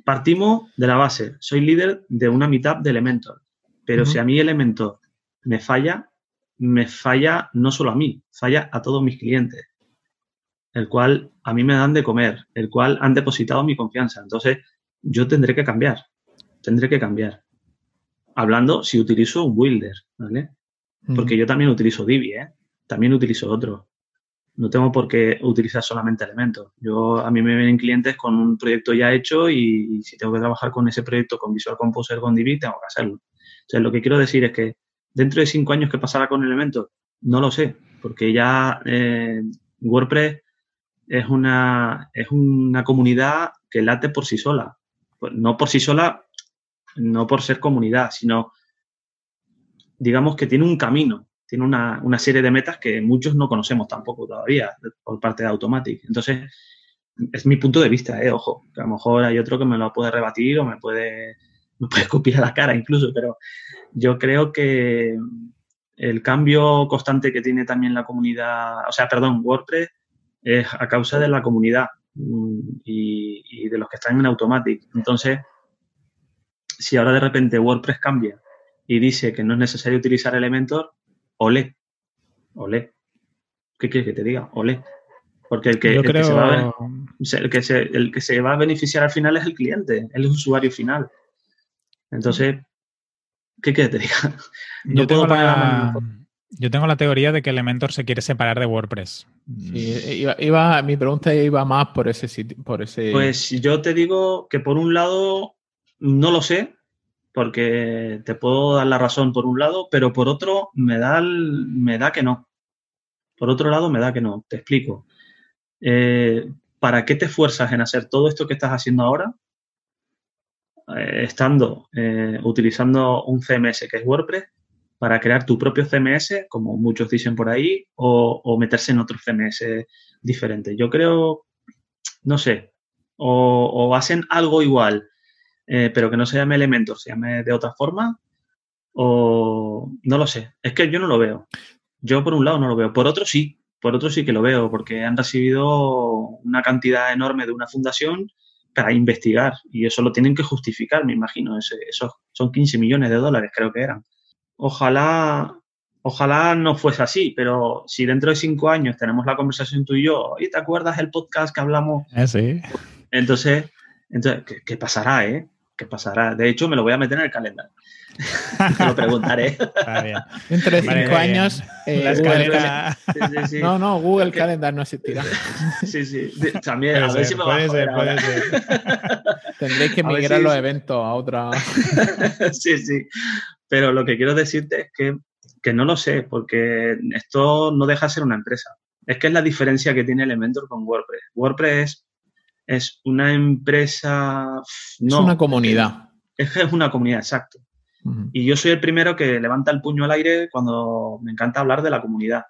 S1: Partimos de la base. Soy líder de una mitad de Elementor. Pero si a mí Elementor me falla, me falla no solo a mí, falla a todos mis clientes. El cual a mí me dan de comer, el cual han depositado mi confianza. Entonces, yo tendré que cambiar. Tendré que cambiar. Hablando si utilizo un Builder, ¿vale? Porque yo también utilizo Divi, ¿eh? También utilizo otro. No tengo por qué utilizar solamente elementos. Yo, a mí me vienen clientes con un proyecto ya hecho y, y si tengo que trabajar con ese proyecto con Visual Composer, con Divi, tengo que hacerlo. Entonces, lo que quiero decir es que dentro de cinco años, ¿qué pasará con elementos? No lo sé, porque ya eh, WordPress es una, es una comunidad que late por sí sola. Pues no por sí sola, no por ser comunidad, sino digamos que tiene un camino, tiene una, una serie de metas que muchos no conocemos tampoco todavía por parte de Automatic. Entonces, es mi punto de vista, ¿eh? ojo, que a lo mejor hay otro que me lo puede rebatir o me puede, me puede a la cara incluso, pero yo creo que el cambio constante que tiene también la comunidad, o sea, perdón, WordPress, es a causa de la comunidad mm, y, y de los que están en Automatic. Entonces, si ahora de repente WordPress cambia y dice que no es necesario utilizar Elementor, olé, olé. ¿Qué quieres que te diga? Olé. Porque el que, se va a el que, se, el que se va a beneficiar al final es el cliente, el usuario final. Entonces, ¿qué quieres que te diga? No
S2: Yo
S1: puedo la
S2: la,
S1: mano
S2: yo tengo la teoría de que Elementor se quiere separar de WordPress.
S4: Sí, iba, iba- mi pregunta iba más por ese sitio, por ese.
S1: Pues yo te digo que por un lado no lo sé, porque te puedo dar la razón por un lado, pero por otro me da, el- me da que no. Por otro lado me da que no. Te explico. Eh, ¿Para qué te esfuerzas en hacer todo esto que estás haciendo ahora? eh, estando eh, utilizando un CMS que es WordPress para crear tu propio CMS, como muchos dicen por ahí, o, meterse en otro CMS diferente. Yo creo, no sé, o, o hacen algo igual, eh, pero que no se llame Elementor, se llame de otra forma, o no lo sé. Es que yo no lo veo. Yo por un lado no lo veo, por otro sí, por otro sí que lo veo, porque han recibido una cantidad enorme de una fundación para investigar y eso lo tienen que justificar, me imagino. Ese- esos son 15 millones de dólares, creo que eran. Ojalá, ojalá no fuese así, pero si dentro de cinco años tenemos la conversación tú y yo, ¿y te acuerdas el podcast que hablamos?
S2: Eh, sí.
S1: Entonces, entonces ¿qué, qué pasará, eh? ¿Qué pasará? De hecho, me lo voy a meter en el calendario. Te lo preguntaré.
S2: Bien.
S4: Dentro de
S2: Vale,
S4: cinco
S2: bien.
S4: años. eh,
S2: La
S4: Google
S2: escalera.
S1: Sí, sí, sí.
S4: No, no, Google
S1: Porque-
S4: Calendar no existirá.
S1: Sí, sí. También,
S2: Puede
S1: a ver
S2: ser,
S1: si me va a
S2: puede ser, puede ser.
S4: Tendréis que migrar los eventos a otra.
S1: sí, sí. Pero lo que quiero decirte es que, que no lo sé, porque esto no deja de ser una empresa. Es que es la diferencia que tiene Elementor con WordPress. WordPress es una empresa. No,
S4: es una comunidad.
S1: Es es una comunidad, exacto. Y yo soy el primero que levanta el puño al aire cuando me encanta hablar de la comunidad.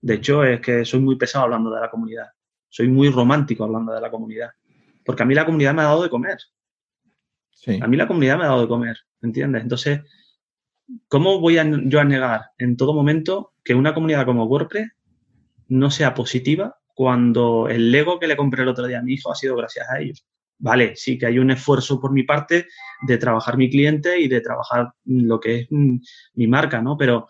S1: De hecho, es que soy muy pesado hablando de la comunidad. Soy muy romántico hablando de la comunidad. Porque a mí la comunidad me ha dado de comer.
S4: Sí.
S1: A mí la comunidad me ha dado de comer, ¿entiendes? Entonces, ¿cómo voy a, yo a negar en todo momento que una comunidad como WordPress no sea positiva cuando el Lego que le compré el otro día a mi hijo ha sido gracias a ellos? Vale, sí que hay un esfuerzo por mi parte de trabajar mi cliente y de trabajar lo que es mm, mi marca, ¿no? Pero,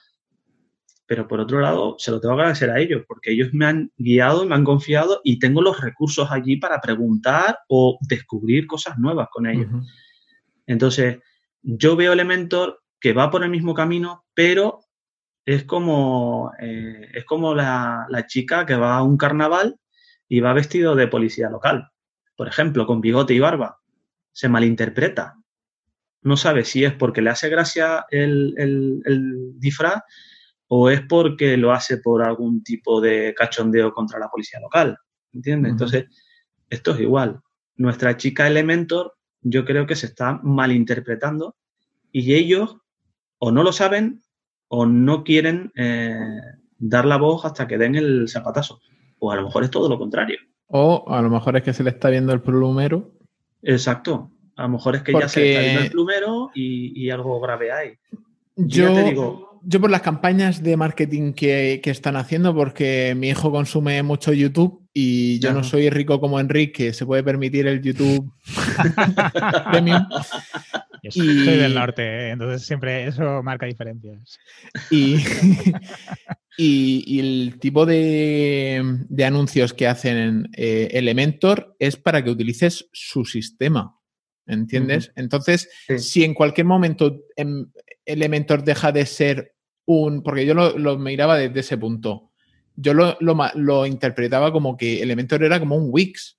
S1: pero por otro lado, se lo tengo que agradecer a ellos, porque ellos me han guiado y me han confiado y tengo los recursos allí para preguntar o descubrir cosas nuevas con ellos. Entonces, yo veo Elementor que va por el mismo camino, pero es como, eh, es como la, la chica que va a un carnaval y va vestido de policía local, por ejemplo, con bigote y barba. Se malinterpreta. No sabe si es porque le hace gracia el, el- el disfraz o es porque lo hace por algún tipo de cachondeo contra la policía local. ¿Entiendes? Entonces, esto es igual. Nuestra chica Elementor yo creo que se está malinterpretando y ellos o no lo saben o no quieren eh, dar la voz hasta que den el zapatazo. O a lo mejor es todo lo contrario.
S4: O a lo mejor es que se le está viendo el plumero.
S1: Exacto. A lo mejor es que ya se le está viendo el plumero y, y algo grave hay.
S4: Yo,
S1: ya te digo-
S4: yo por las campañas de marketing que, que están haciendo, porque mi hijo consume mucho YouTube y yo
S1: Ajá.
S4: no soy rico como Enrique, que se puede permitir el YouTube Premium.
S2: Yo soy
S4: Y-
S2: soy del norte, ¿eh? entonces siempre eso marca diferencias.
S4: Y, y- y el tipo de, de anuncios que hacen eh, Elementor es para que utilices su sistema. ¿Entiendes? Entonces,
S1: Sí.
S4: si en cualquier momento em, Elementor deja de ser un. Porque yo lo, lo miraba desde ese punto. Yo lo, lo interpretaba como que Elementor era como un Wix.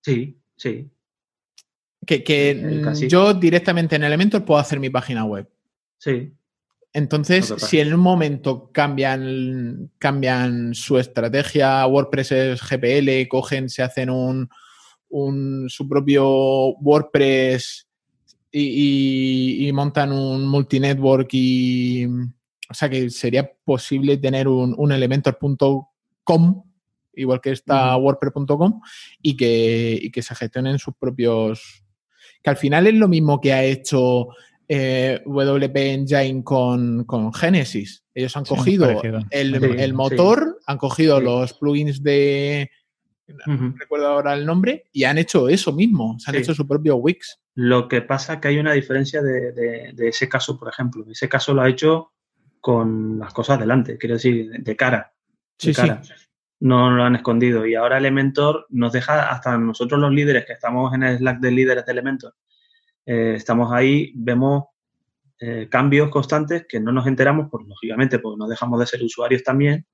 S1: Sí, sí.
S4: Que, que mm, yo directamente en Elementor puedo hacer mi página web.
S1: Sí,
S4: Entonces, si en un momento cambian, cambian su estrategia, WordPress es GPL, cogen, se hacen un, un- su propio WordPress y, y- y montan un multinetwork y... O sea que sería posible tener un, un elementor.com, igual que está wordpress.com, y que, y que se gestionen sus propios... Que al final es lo mismo que ha hecho eh, WP Engine con, con Genesis. Ellos han
S2: Sí,
S4: cogido el,
S1: Sí,
S4: el
S1: sí.
S4: motor, han cogido los plugins de. No recuerdo ahora el nombre, y han hecho eso mismo. Se han hecho su propio Wix.
S1: Lo que pasa es que hay una diferencia de, de- de ese caso, por ejemplo. Ese caso lo ha hecho con las cosas delante, quiero decir, de, de cara. de
S4: Sí, sí.
S1: cara. No lo han escondido. Y ahora Elementor nos deja, hasta nosotros los líderes que estamos en el Slack de líderes de Elementor, eh, estamos ahí, vemos eh, cambios constantes que no nos enteramos, pues lógicamente, porque no dejamos de ser usuarios también,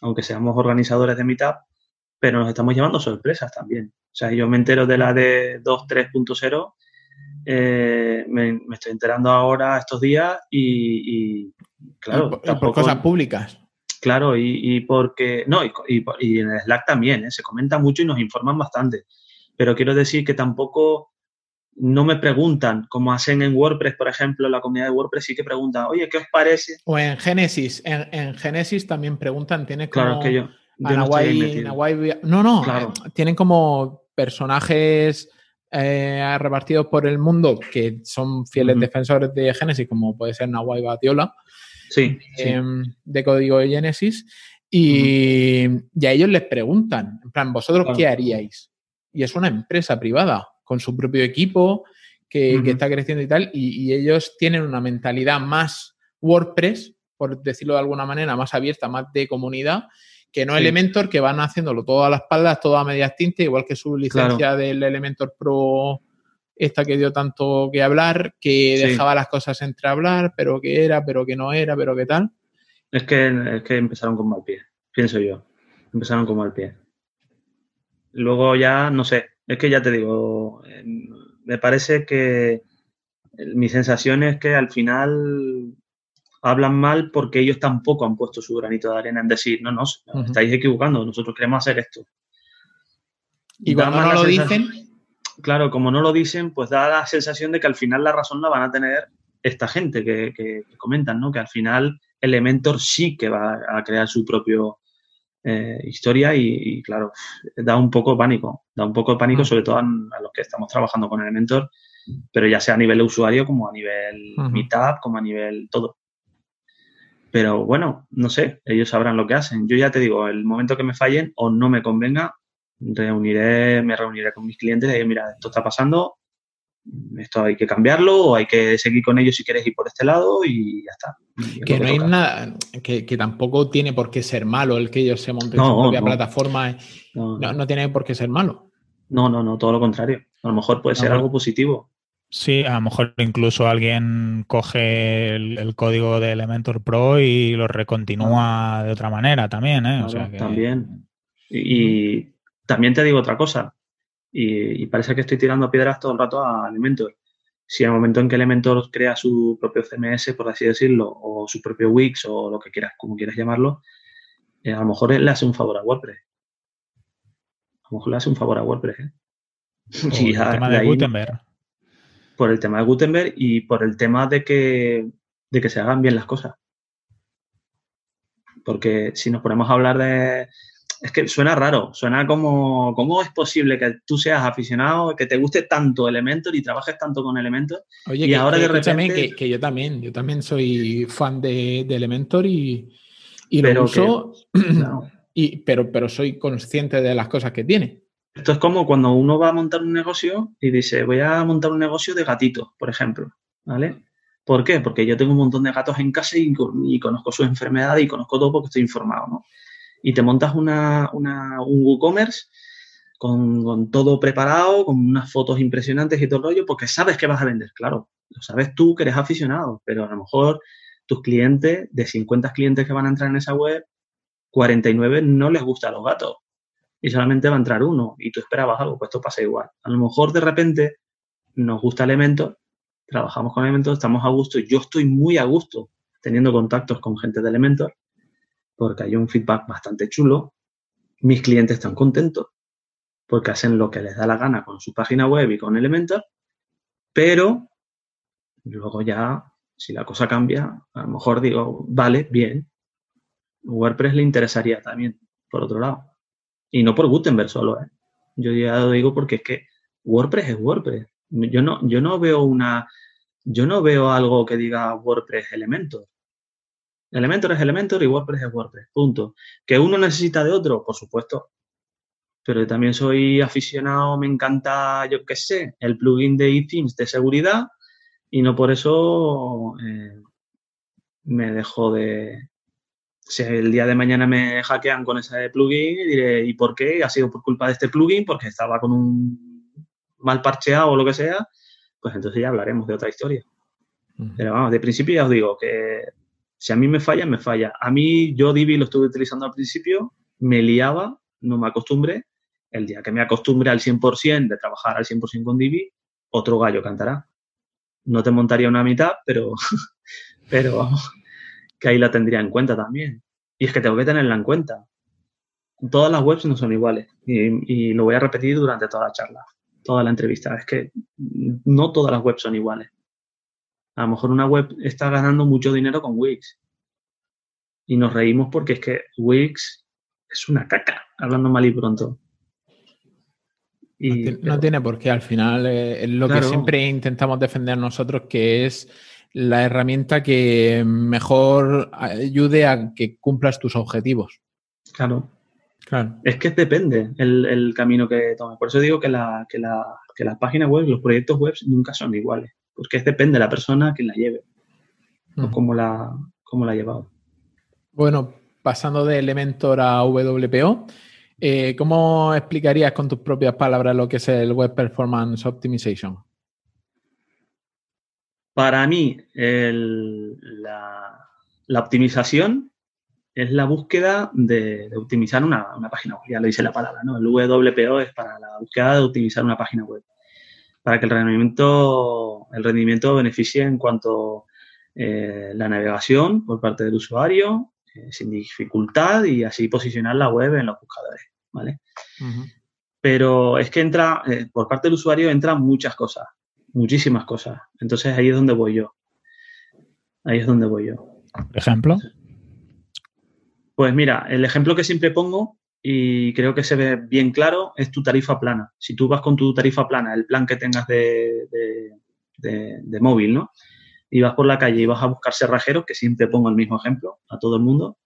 S1: aunque seamos organizadores de Meetup, pero nos estamos llevando sorpresas también. O sea, yo me entero de la de 2.3.0, eh, me, me estoy enterando ahora estos días y, y, claro,
S4: y por, cosas públicas.
S1: Claro, y, y porque. No, y, en el Slack también, ¿eh? se comenta mucho y nos informan bastante. Pero quiero decir que tampoco no me preguntan, como hacen en WordPress, por ejemplo, la comunidad de WordPress sí que preguntan, oye, ¿qué os parece?
S4: O en Genesis. En, en Genesis también preguntan, tiene como.
S1: Claro, es que yo, yo no
S4: Nahuay-. Nahuay- no, no,
S1: Claro.
S4: eh, tienen como personajes eh, repartidos por el mundo que son fieles defensores de Genesis, como puede ser Nahuay Batiola,
S1: Sí, sí.
S4: em, de código de Genesis, y, y a ellos les preguntan, en plan, ¿vosotros
S1: Claro.
S4: qué haríais? Y es una empresa privada, con su propio equipo, que, está creciendo y tal, y, y ellos tienen una mentalidad más WordPress, por decirlo de alguna manera, más abierta, más de comunidad, que no
S1: Sí.
S4: Elementor, que van haciéndolo todo a las espaldas, todo a medias tintas, igual que su licencia del Elementor Pro, esta que dio tanto que hablar, que
S1: Sí.
S4: dejaba las cosas entre hablar, pero que era, pero que no era, pero que tal.
S1: Es, que, es que empezaron con mal pie, pienso yo. Empezaron con mal pie. Luego ya, no sé, Es que ya te digo, em, me parece que mi sensación es que al final hablan mal porque ellos tampoco han puesto su granito de arena en decir, no, no, estáis equivocando, nosotros queremos hacer esto.
S4: Y cuando no lo dicen.
S1: Claro, como no lo dicen, pues da la sensación de que al final la razón la van a tener esta gente que, comentan, ¿no? Que al final Elementor sí que va a crear su propio eh, historia y, claro, da un poco de pánico, da un poco de pánico sobre todo a, los que estamos trabajando con Elementor, pero ya sea a nivel de usuario como a nivel Meetup, como a nivel todo. Pero bueno, no sé, ellos sabrán lo que hacen. Yo ya te digo, el momento que me fallen o no me convenga, reuniré, me reuniré con mis clientes y diré, mira, esto está pasando, esto hay que cambiarlo o hay que seguir con ellos si quieres ir por este lado y ya está.
S4: que no hay nada, que, tampoco tiene por qué ser malo el que ellos se monten su propia plataforma. No, tiene por qué ser malo.
S1: No, no, no, todo lo contrario. A lo mejor puede ser algo positivo.
S2: Sí, a lo mejor incluso alguien coge el, código de Elementor Pro y lo recontinúa de otra manera también, ¿eh?
S1: También. Y, también te digo otra cosa, y, parece que estoy tirando piedras todo el rato a Elementor. Si en el momento en que Elementor crea su propio CMS, por así decirlo, o su propio Wix o lo que quieras, como quieras llamarlo, eh, a lo mejor le hace un favor a WordPress. A lo mejor le hace un favor a WordPress. ¿eh?
S2: el tema de Gutenberg
S1: por el tema de Gutenberg y por el tema de que, de que se hagan bien las cosas. Porque si nos ponemos a hablar de... Es que suena raro, suena como, ¿cómo es posible que tú seas aficionado, que te guste tanto Elementor y trabajes tanto con Elementor?
S4: Oye, y que, ahora de repente... Que, yo también, yo también soy fan de, Elementor y, lo uso, y, pero, pero soy consciente de las cosas que tiene.
S1: Esto es como cuando uno va a montar un negocio y dice, voy a montar un negocio de gatitos, por ejemplo, ¿vale? ¿Por qué? Porque yo tengo un montón de gatos en casa y, conozco sus enfermedades y conozco todo porque estoy informado, ¿no? Y te montas una, un WooCommerce con, con, todo preparado, con unas fotos impresionantes y todo el rollo, porque sabes que vas a vender, claro. Lo sabes tú que eres aficionado, pero a lo mejor tus clientes, de 50 clientes que van a entrar en esa web, 49 no les gustan los gatos y solamente va a entrar uno y tú esperabas algo, pues esto pasa igual. A lo mejor de repente nos gusta Elementor, trabajamos con Elementor, estamos a gusto, yo estoy muy a gusto teniendo contactos con gente de Elementor porque hay un feedback bastante chulo, mis clientes están contentos porque hacen lo que les da la gana con su página web y con Elementor, pero luego ya, si la cosa cambia, a lo mejor digo, vale, bien, WordPress le interesaría también, por otro lado. Y no por Gutenberg solo, ¿eh? Yo ya lo digo porque es que WordPress es WordPress. Yo no, yo no veo una, yo no veo algo que diga WordPress Elementor. Elementor es Elementor y WordPress es WordPress. Punto. ¿Que uno necesita de otro? Por supuesto. Pero también soy aficionado, me encanta, yo qué sé, el plugin de eThemes de seguridad y no por eso eh, me dejo de, si el día de mañana me hackean con ese plugin, diré, ¿y por qué? ¿Ha sido por culpa de este plugin? Porque estaba con un mal parcheado o lo que sea, pues entonces ya hablaremos de otra historia. Pero vamos, de principio ya os digo que si a mí me falla, me falla. A mí, yo Divi lo estuve utilizando al principio, me liaba, no me acostumbré. El día que me acostumbre al 100% de trabajar al 100% con Divi, otro gallo cantará. No te montaría una mitad, pero, pero vamos, que ahí la tendría en cuenta también. Y es que tengo que tenerla en cuenta. Todas las webs no son iguales y, lo voy a repetir durante toda la charla, toda la entrevista. Es que no todas las webs son iguales. A lo mejor una web está ganando mucho dinero con Wix y nos reímos porque es que Wix es una caca, hablando mal y pronto.
S4: Y, no, tiene, por qué, al final eh, es lo que siempre intentamos defender nosotros, que es la herramienta que mejor ayude a que cumplas tus objetivos.
S1: Claro. Claro. Es que depende el, camino que tomes. Por eso digo que, la, que, la, que las páginas web, los proyectos web nunca son iguales. Porque es depende de la persona que la lleve. O cómo la, cómo la ha llevado.
S4: Bueno, pasando de Elementor a WPO, eh, ¿cómo explicarías con tus propias palabras lo que es el Web Performance Optimization?
S1: Para mí, la, optimización es la búsqueda de, de optimizar una, una, página web. Ya lo dice la palabra, ¿no? El WPO es para la búsqueda de optimizar una página web. Para que el rendimiento, el rendimiento beneficie en cuanto eh, la navegación por parte del usuario, eh, sin dificultad y así posicionar la web en los buscadores, ¿vale? Uh -huh. Pero es que entra, eh, por parte del usuario entran muchas cosas, muchísimas cosas. Entonces ahí es donde voy yo. Ahí es donde voy yo.
S2: Por ejemplo.
S1: Pues mira, el ejemplo que siempre pongo y creo que se ve bien claro es tu tarifa plana. Si tú vas con tu tarifa plana, el plan que tengas de, de, de, de móvil, ¿no? Y vas por la calle y vas a buscar cerrajeros, que siempre pongo el mismo ejemplo a todo el mundo,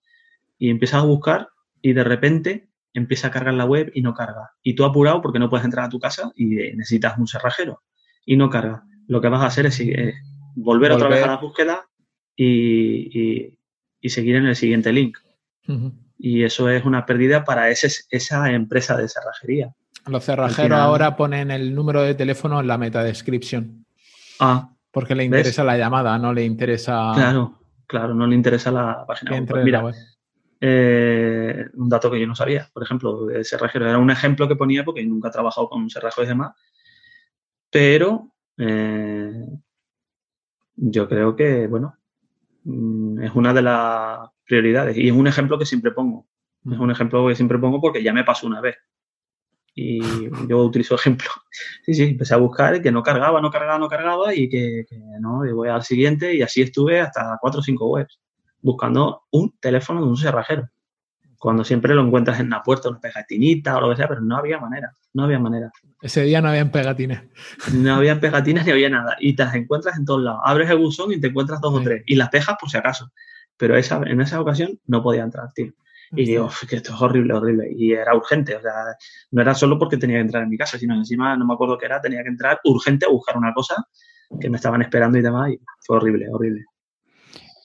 S1: y empiezas a buscar y de repente empieza a cargar la web y no carga. Y tú apurado porque no puedes entrar a tu casa y necesitas un cerrajero y no carga. Lo que vas a hacer es, es volver, volver, otra vez a la búsqueda y, y, y seguir en el siguiente link. Uh -huh. Y eso es una pérdida para ese, esa empresa de cerrajería.
S4: Los cerrajeros final, ahora ponen el número de teléfono en la meta description.
S1: Ah.
S4: Porque le interesa ¿ves? la llamada, no le interesa.
S1: Claro, claro, no le interesa la página web. Pues mira. Eh, un dato que yo no sabía, por ejemplo, el cerrajero. Era un ejemplo que ponía porque nunca he trabajado con cerrajero y demás. Pero eh, yo creo que, bueno, mm, es una de las prioridades y es un ejemplo que siempre pongo. Es un ejemplo que siempre pongo porque ya me pasó una vez. Y yo utilizo ejemplo. Sí, sí, empecé a buscar que no cargaba, no cargaba, no cargaba y que, que no, y voy al siguiente y así estuve hasta cuatro o cinco webs buscando un teléfono de un cerrajero. Cuando siempre lo encuentras en una puerta, una pegatinita o lo que sea, pero no había manera, no había manera.
S4: Ese día no habían pegatinas.
S1: No había pegatinas ni había nada. Y te las encuentras en todos lados. Abres el buzón y te encuentras dos sí. o tres. Y las pejas por si acaso. Pero esa, en esa ocasión no podía entrar, tío. Y digo, que esto es horrible, horrible. Y era urgente, o sea, no era solo porque tenía que entrar en mi casa, sino encima, no me acuerdo qué era, tenía que entrar urgente a buscar una cosa que me estaban esperando y demás, y fue horrible, horrible.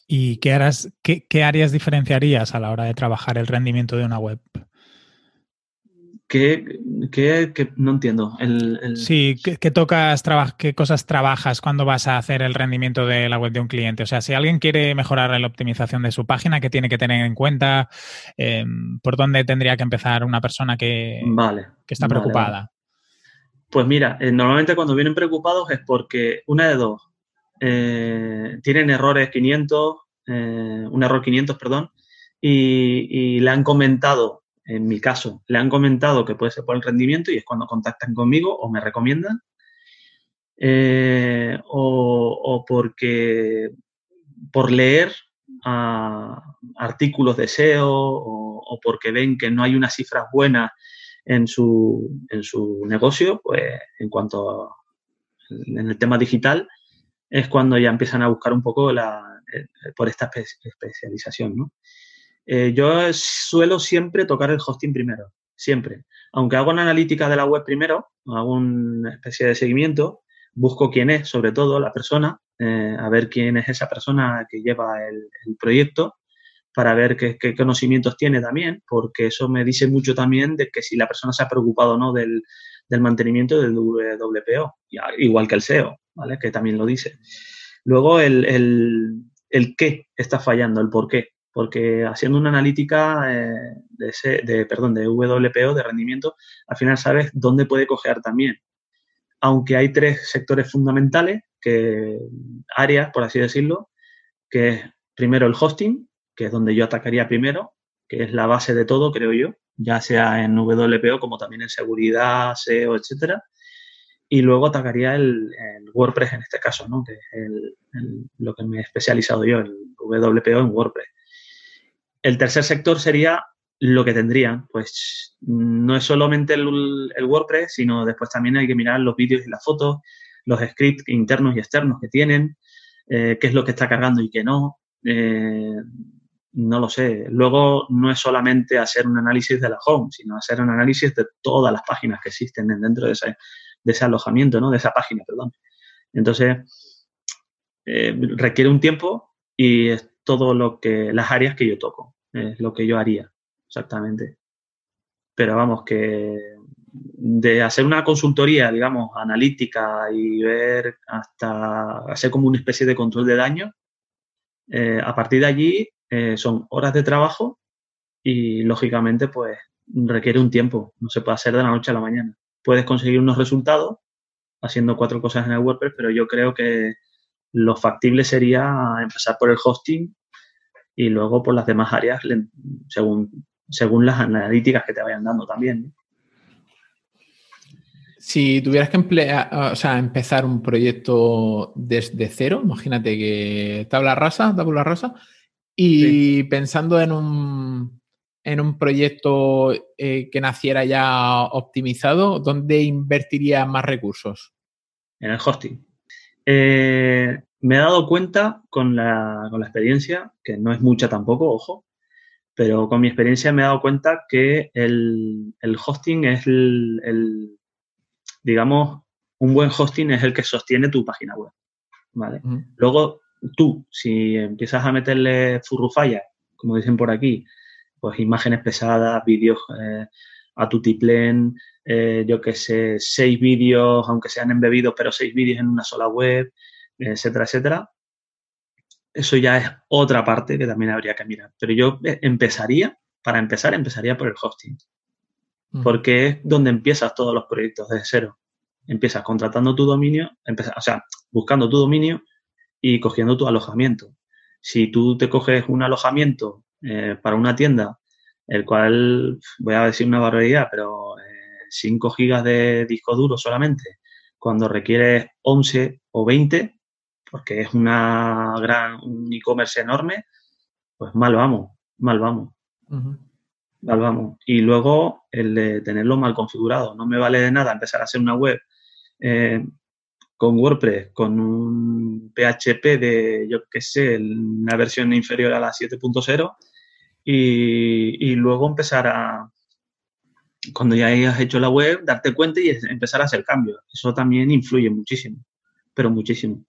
S2: ¿Y qué, harás, qué, qué, áreas diferenciarías a la hora de trabajar el rendimiento de una web?
S1: ¿Qué, qué, qué no entiendo? El, el...
S2: Sí, ¿qué, ¿qué, tocas, qué cosas trabajas cuando vas a hacer el rendimiento de la web de un cliente? O sea, si alguien quiere mejorar la optimización de su página, ¿qué tiene que tener en cuenta? Eh, ¿Por dónde tendría que empezar una persona que,
S1: vale,
S2: que está preocupada? Vale, vale.
S1: Pues mira, eh, normalmente cuando vienen preocupados es porque una de dos, eh, tienen errores 500, eh, un error 500, perdón, y, y, le han comentado, en mi caso, le han comentado que puede ser por el rendimiento y es cuando contactan conmigo o me recomiendan, eh, o, porque por leer artículos de SEO o, o, porque ven que no hay unas cifras buenas en su, en su negocio, pues en cuanto a, en el tema digital, es cuando ya empiezan a buscar un poco la, eh, por esta espe especialización. ¿no? Eh, yo suelo siempre tocar el hosting primero, siempre. Aunque hago una analítica de la web primero, hago una especie de seguimiento, busco quién es, sobre todo la persona, eh, a ver quién es esa persona que lleva el, proyecto, para ver qué, qué, conocimientos tiene también, porque eso me dice mucho también de que si la persona se ha preocupado o no del, del mantenimiento del WPO, igual que el SEO, ¿vale? Que también lo dice. Luego el, el, el qué está fallando, el por qué. Porque haciendo una analítica eh, de, ese, de, perdón, de WPO, de rendimiento, al final sabes dónde puede cojear también. Aunque hay tres sectores fundamentales, que, áreas, por así decirlo, que es primero el hosting, que es donde yo atacaría primero, que es la base de todo, creo yo, ya sea en WPO como también en seguridad, SEO, etcétera y luego atacaría el, WordPress en este caso, ¿no? que es lo que me he especializado yo, el WPO en WordPress. El tercer sector sería lo que tendrían, pues no es solamente el, el, WordPress, sino después también hay que mirar los vídeos y las fotos, los scripts internos y externos que tienen, eh, qué es lo que está cargando y qué no. Eh, no lo sé. Luego no es solamente hacer un análisis de la home, sino hacer un análisis de todas las páginas que existen dentro de ese, de ese alojamiento, ¿no? De esa página, perdón. Entonces, eh, requiere un tiempo y es todo lo que, las áreas que yo toco, es lo que yo haría, exactamente. Pero vamos, que de hacer una consultoría, digamos, analítica y ver hasta hacer como una especie de control de daño, eh, a partir de allí eh, son horas de trabajo y lógicamente pues requiere un tiempo, no se puede hacer de la noche a la mañana. Puedes conseguir unos resultados haciendo cuatro cosas en el WordPress, pero yo creo que lo factible sería empezar por el hosting y luego por las demás áreas según, según las analíticas que te vayan dando también.
S4: Si tuvieras que emplear, o sea, empezar un proyecto desde cero, imagínate que tabla rasa, tabla rasa, y pensando en un, en un proyecto eh, que naciera ya optimizado, ¿dónde invertiría más recursos?
S1: En el hosting. Eh, me he dado cuenta con la, experiencia, que no es mucha tampoco, ojo, pero con mi experiencia me he dado cuenta que el, hosting es el, digamos, un buen hosting es el que sostiene tu página web. ¿vale? Luego, tú, si empiezas a meterle furrufalla, como dicen por aquí, pues imágenes pesadas, vídeos eh, a tu tiplén, eh, yo qué sé, seis vídeos, aunque sean embebidos, pero seis vídeos en una sola web, etcétera, etcétera. Eso ya es otra parte que también habría que mirar. Pero yo eh, empezaría, para empezar, empezaría por el hosting. Porque es donde empiezas todos los proyectos desde cero. Empiezas contratando tu dominio, o sea, buscando tu dominio y cogiendo tu alojamiento. Si tú te coges un alojamiento eh, para una tienda, el cual, voy a decir una barbaridad, pero 5 eh, gigas de disco duro solamente, cuando requieres 11 o 20, porque es una gran, un e-commerce enorme, pues mal vamos, mal vamos. Mal vamos. Y luego el de tenerlo mal configurado. No me vale de nada empezar a hacer una web eh, con WordPress, con un PHP de, yo qué sé, una versión inferior a la 7.0 y, luego empezar a, cuando ya hayas hecho la web, darte cuenta y empezar a hacer cambios. Eso también influye muchísimo, pero muchísimo.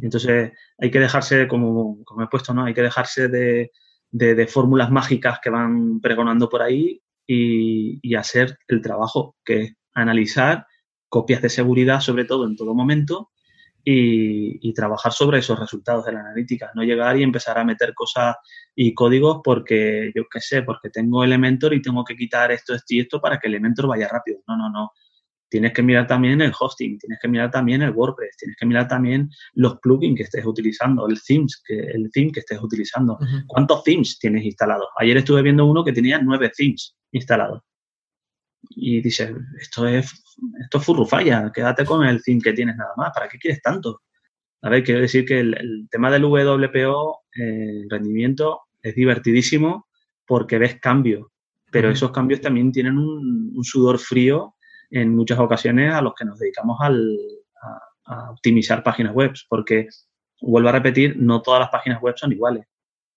S1: Entonces hay que dejarse, como, como he puesto, ¿no? Hay que dejarse de, de, fórmulas mágicas que van pregonando por ahí y, y hacer el trabajo, que es analizar copias de seguridad, sobre todo en todo momento, y, trabajar sobre esos resultados de la analítica. No llegar y empezar a meter cosas y códigos porque, yo qué sé, porque tengo Elementor y tengo que quitar esto, esto y esto para que Elementor vaya rápido. No, no, no. Tienes que mirar también el hosting, tienes que mirar también el WordPress, tienes que mirar también los plugins que estés utilizando, el themes, que, el theme que estés utilizando. ¿Cuántos themes tienes instalados? Ayer estuve viendo uno que tenía nueve themes instalados y dices, esto es, esto es furrufalla, quédate con el theme que tienes nada más, ¿para qué quieres tanto? A ver, quiero decir que el, tema del WPO, eh, rendimiento, es divertidísimo porque ves cambios, pero esos cambios también tienen un, sudor frío en muchas ocasiones a los que nos dedicamos al, a, a, optimizar páginas web, porque, vuelvo a repetir, no todas las páginas web son iguales,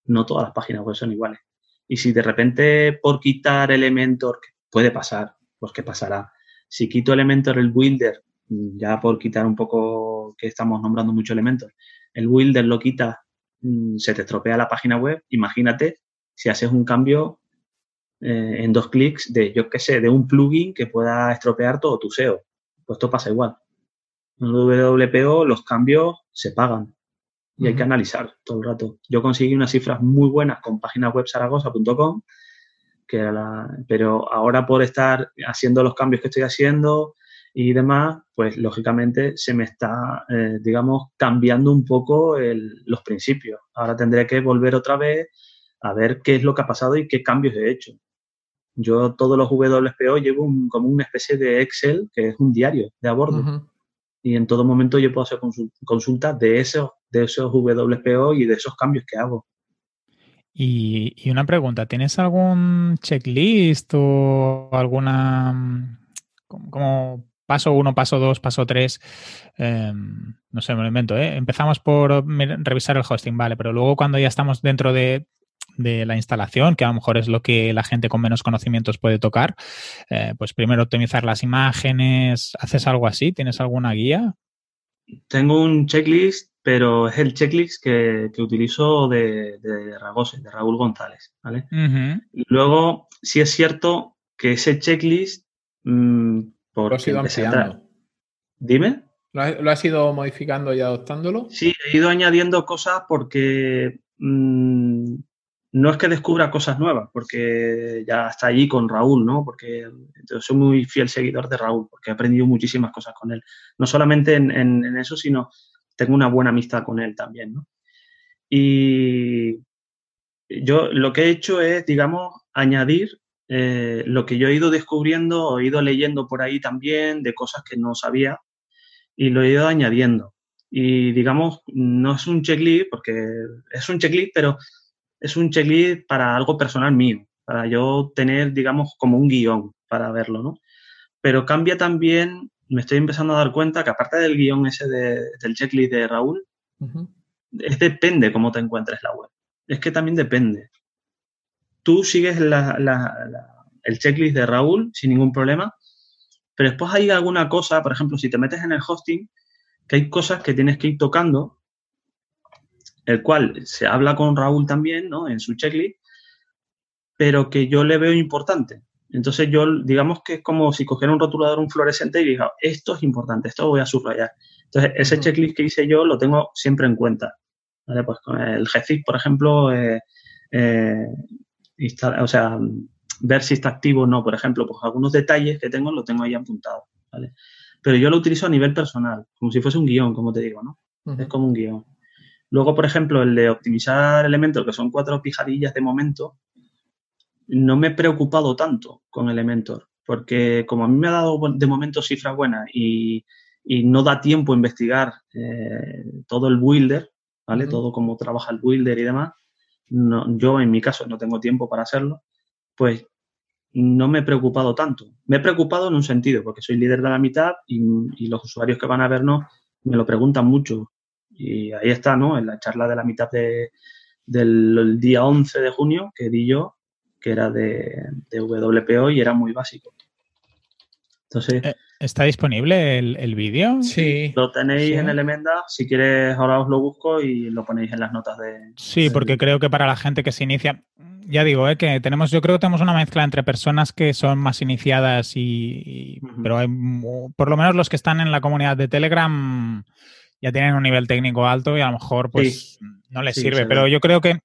S1: no todas las páginas web son iguales. Y si de repente por quitar Elementor, puede pasar, pues ¿qué pasará? Si quito Elementor el Builder, ya por quitar un poco que estamos nombrando mucho Elementor, el Builder lo quita, se te estropea la página web, imagínate si haces un cambio eh, en dos clics de, yo qué sé, de un plugin que pueda estropear todo tu SEO. Pues esto pasa igual. En WPO los cambios se pagan y hay que analizar todo el rato. Yo conseguí unas cifras muy buenas con página web zaragoza.com pero ahora por estar haciendo los cambios que estoy haciendo y demás, pues lógicamente se me está, eh, digamos, cambiando un poco los principios. Ahora tendré que volver otra vez a ver qué es lo que ha pasado y qué cambios he hecho. Yo todos los WPO llevo como una especie de Excel que es un diario de a bordo. Y en todo momento yo puedo hacer consultas de esos, de esos WPO y de esos cambios que hago.
S2: Y, una pregunta, ¿tienes algún checklist o alguna mm, como, paso uno, paso dos, paso tres? Em, no sé, me lo invento, ¿eh? Empezamos por revisar el hosting, vale, pero luego cuando ya estamos dentro de, la instalación, que a lo mejor es lo que la gente con menos conocimientos puede tocar, eh, pues primero optimizar las imágenes, ¿haces algo así? ¿Tienes alguna guía?
S1: Tengo un checklist pero es el checklist que, utilizo de, de de Raúl González, ¿vale? luego, sí es cierto que ese checklist...
S4: Mm, por lo has ido
S1: Dime.
S4: ¿Lo has, ido modificando y adoptándolo?
S1: Sí, he ido añadiendo cosas porque mm, no es que descubra cosas nuevas, porque ya está allí con Raúl, ¿no? Porque yo soy muy fiel seguidor de Raúl, porque he aprendido muchísimas cosas con él. No solamente en, eso, sino tengo una buena amistad con él también, ¿no? Y yo lo que he hecho es, digamos, añadir eh, lo que yo he ido descubriendo, he ido leyendo por ahí también de cosas que no sabía y lo he ido añadiendo. Y digamos, no es un checklist, porque es un checklist, pero es un checklist para algo personal mío, para yo tener, digamos, como un guion para verlo, ¿no? Pero cambia también, me estoy empezando a dar cuenta que aparte del guion ese del checklist de Raúl, es depende cómo te encuentres la web. Es que también depende. Tú sigues el checklist de Raúl sin ningún problema, pero después hay alguna cosa, por ejemplo, si te metes en el hosting, que hay cosas que tienes que ir tocando el cual se habla con Raúl también, ¿no? En su checklist, pero que yo le veo importante. Entonces yo, digamos que es como si cogiera un rotulador, un fluorescente y diga, esto es importante, esto lo voy a subrayar. Entonces ese checklist que hice yo lo tengo siempre en cuenta. ¿Vale? Pues con el GZIP, por ejemplo, eh, eh, o sea, ver si está activo o no, por ejemplo, pues algunos detalles que tengo lo tengo ahí apuntado, ¿vale? Pero yo lo utilizo a nivel personal, como si fuese un guion, como te digo, ¿no? Es como un guion. Luego, por ejemplo, el de optimizar elementos, que son cuatro pijadillas de momento, no me he preocupado tanto con Elementor, porque como a mí me ha dado de momento cifras buenas y, no da tiempo a investigar eh, todo el builder, ¿vale? Todo cómo trabaja el builder y demás, yo en mi caso no tengo tiempo para hacerlo, pues no me he preocupado tanto. Me he preocupado en un sentido, porque soy líder de la mitad y, los usuarios que van a vernos me lo preguntan mucho. Y ahí está, ¿no? En la charla de la mitad del día 11 de junio que di yo, que era de, WPO y era muy básico. Entonces...
S2: Eh, ¿Está disponible el, vídeo?
S1: Sí. Lo tenéis en Elementa. Si quieres, ahora os lo busco y lo ponéis en las notas de.
S2: Sí, porque creo que para la gente que se inicia, ya digo, ¿eh? que tenemos, yo creo que tenemos una mezcla entre personas que son más iniciadas y. pero hay, por lo menos los que están en la comunidad de Telegram ya tienen un nivel técnico alto y a lo mejor pues no les sirve. Pero yo creo que,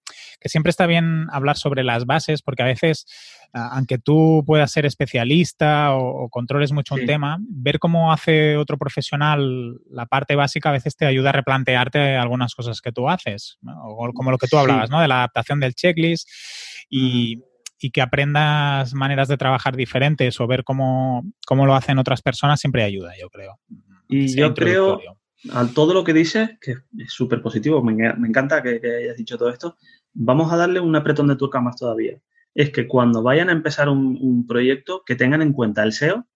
S2: siempre está bien hablar sobre las bases porque a veces, aunque tú puedas ser especialista o, controles mucho un tema, ver cómo hace otro profesional la parte básica a veces te ayuda a replantearte algunas cosas que tú haces, o como lo que tú hablabas, ¿no? De la adaptación del checklist y... que aprendas maneras de trabajar diferentes o ver cómo, cómo lo hacen otras personas siempre ayuda, yo creo.
S1: Y yo creo, a todo lo que dices, que es súper positivo, me, encanta que, hayas dicho todo esto, vamos a darle un apretón de tuerca más todavía. Es que cuando vayan a empezar un, proyecto, que tengan en cuenta el SEO,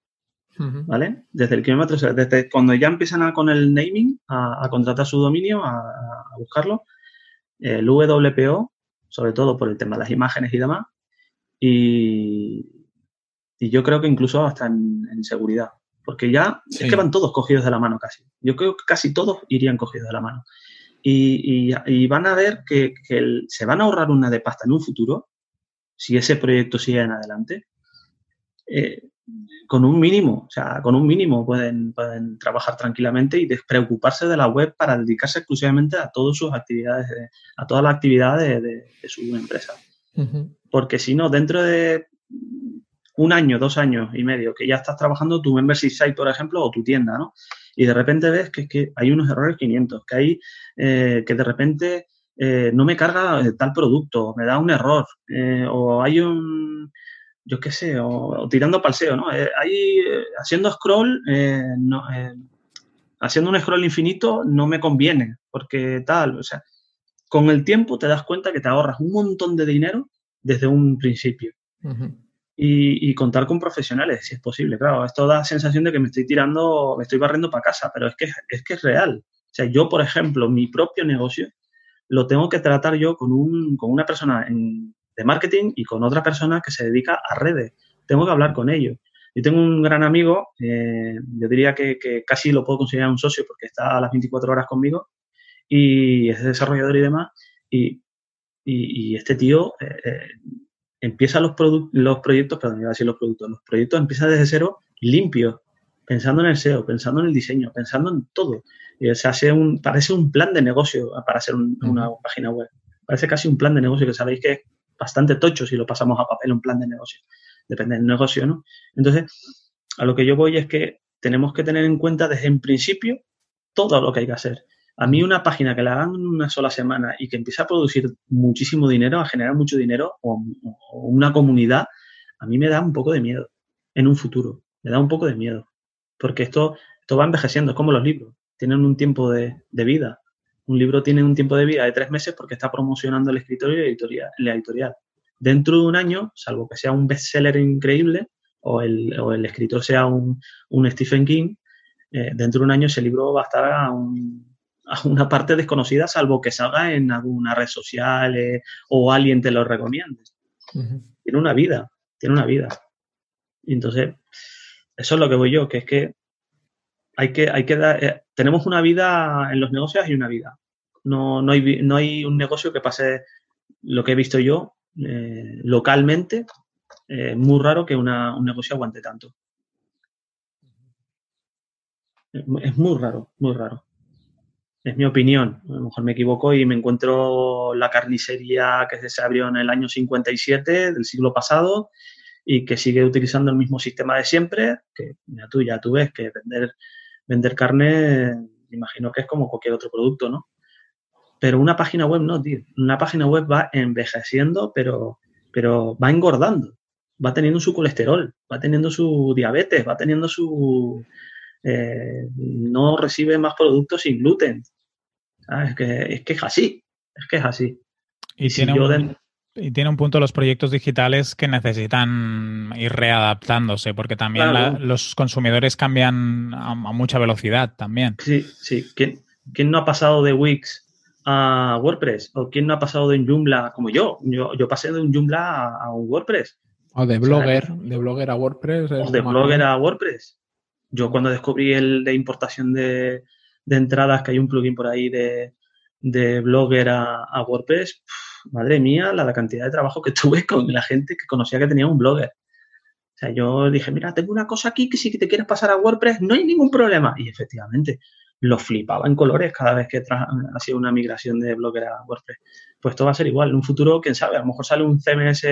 S1: ¿vale? Desde el kilómetro desde cuando ya empiezan a, con el naming, a, contratar su dominio, a, buscarlo, el WPO, sobre todo por el tema de las imágenes y demás, y, yo creo que incluso hasta en seguridad porque ya es que van todos cogidos de la mano casi. Yo creo que casi todos irían cogidos de la mano. Y, van a ver que, se van a ahorrar una de pasta en un futuro, si ese proyecto sigue en adelante, eh, con un mínimo, o sea, con un mínimo pueden, pueden trabajar tranquilamente y despreocuparse de la web para dedicarse exclusivamente a todas sus actividades, a todas las actividades de, su empresa. Porque si no, dentro de un año, dos años y medio, que ya estás trabajando tu membership site, por ejemplo, o tu tienda, ¿no? Y de repente ves que, que hay unos errores 500, que hay, eh, que de repente eh, no me carga eh, tal producto, me da un error, o hay un, yo qué sé, o, tirando palseo, ¿no? hay, haciendo scroll, no, haciendo un scroll infinito no me conviene, porque tal, o sea, con el tiempo te das cuenta que te ahorras un montón de dinero desde un principio y, contar con profesionales, si es posible. Claro, esto da sensación de que me estoy tirando, me estoy barriendo para casa, pero es que, es que es real. O sea, yo, por ejemplo, mi propio negocio lo tengo que tratar yo con, un, con una persona de marketing y con otra persona que se dedica a redes. Tengo que hablar con ellos. Yo tengo un gran amigo, eh, yo diría que, que, casi lo puedo considerar un socio porque está a las 24 horas conmigo y es desarrollador y demás. Y, y, este tío eh, eh empieza los, los proyectos, perdón, iba a decir los productos, los proyectos empiezan desde cero limpios, pensando en el SEO, pensando en el diseño, pensando en todo. Y, se hace un, parece un plan de negocio para hacer una página web. Parece casi un plan de negocio que sabéis que bastante tocho si lo pasamos a papel un plan de negocio. Depende del negocio, ¿no? Entonces, a lo que yo voy es que tenemos que tener en cuenta desde el principio todo lo que hay que hacer. A mí una página que la hagan en una sola semana y que empiece a producir muchísimo dinero, a generar mucho dinero o, una comunidad, a mí me da un poco de miedo en un futuro. Me da un poco de miedo. Porque esto, esto va envejeciendo, es como los libros. Tienen un tiempo de, vida. Un libro tiene un tiempo de vida de tres meses porque está promocionando el escritorio y editorial, la editorial. Dentro de un año, salvo que sea un bestseller increíble o el, o el escritor sea un, un Stephen King, eh, dentro de un año ese libro va a estar a un, a una parte desconocida, salvo que salga en alguna red social eh, o alguien te lo recomiende. Tiene una vida, tiene una vida. Y entonces, eso es lo que voy yo, que es que hay que, hay que dar, eh, tenemos una vida en los negocios y una vida. No, no, hay, no hay un negocio que pase lo que he visto yo eh, localmente. Es muy raro que un negocio aguante tanto. Es muy raro, muy raro es mi opinión. A lo mejor me equivoco y me encuentro la carnicería que se abrió en el año 57 del siglo pasado y que sigue utilizando el mismo sistema de siempre, que ya tú ya tú ves que vender, vender carne, imagino que es como cualquier otro producto, ¿no? Pero una página web no, tío. Una página web va envejeciendo, pero, pero va engordando. Va teniendo su colesterol, va teniendo su diabetes, va teniendo su, eh, no recibe más productos sin gluten. Es, que, es, que, es así, es que es así.
S2: Y, tiene, un, y tiene un punto los proyectos digitales que necesitan ir readaptándose, porque también los consumidores cambian a, mucha velocidad también.
S1: Sí, sí. ¿Quién, ¿Quién, no ha pasado de Wix a WordPress? ¿O quién no ha pasado de un Joomla como yo? Yo, yo pasé de un Joomla a, un WordPress.
S4: O de Blogger, de Blogger a WordPress.
S1: O de Blogger a WordPress. Yo cuando descubrí el de importación de, entradas, que hay un plugin por ahí de, Blogger a, WordPress, madre mía, la, cantidad de trabajo que tuve con la gente que conocía que tenía un blogger. O sea, yo dije, mira, tengo una cosa aquí que si te quieres pasar a WordPress, no hay ningún problema. Y efectivamente, lo flipaba en colores cada vez que ha sido una migración de Blogger a WordPress. Pues esto va a ser igual. En un futuro, quién sabe, a lo mejor sale un CMS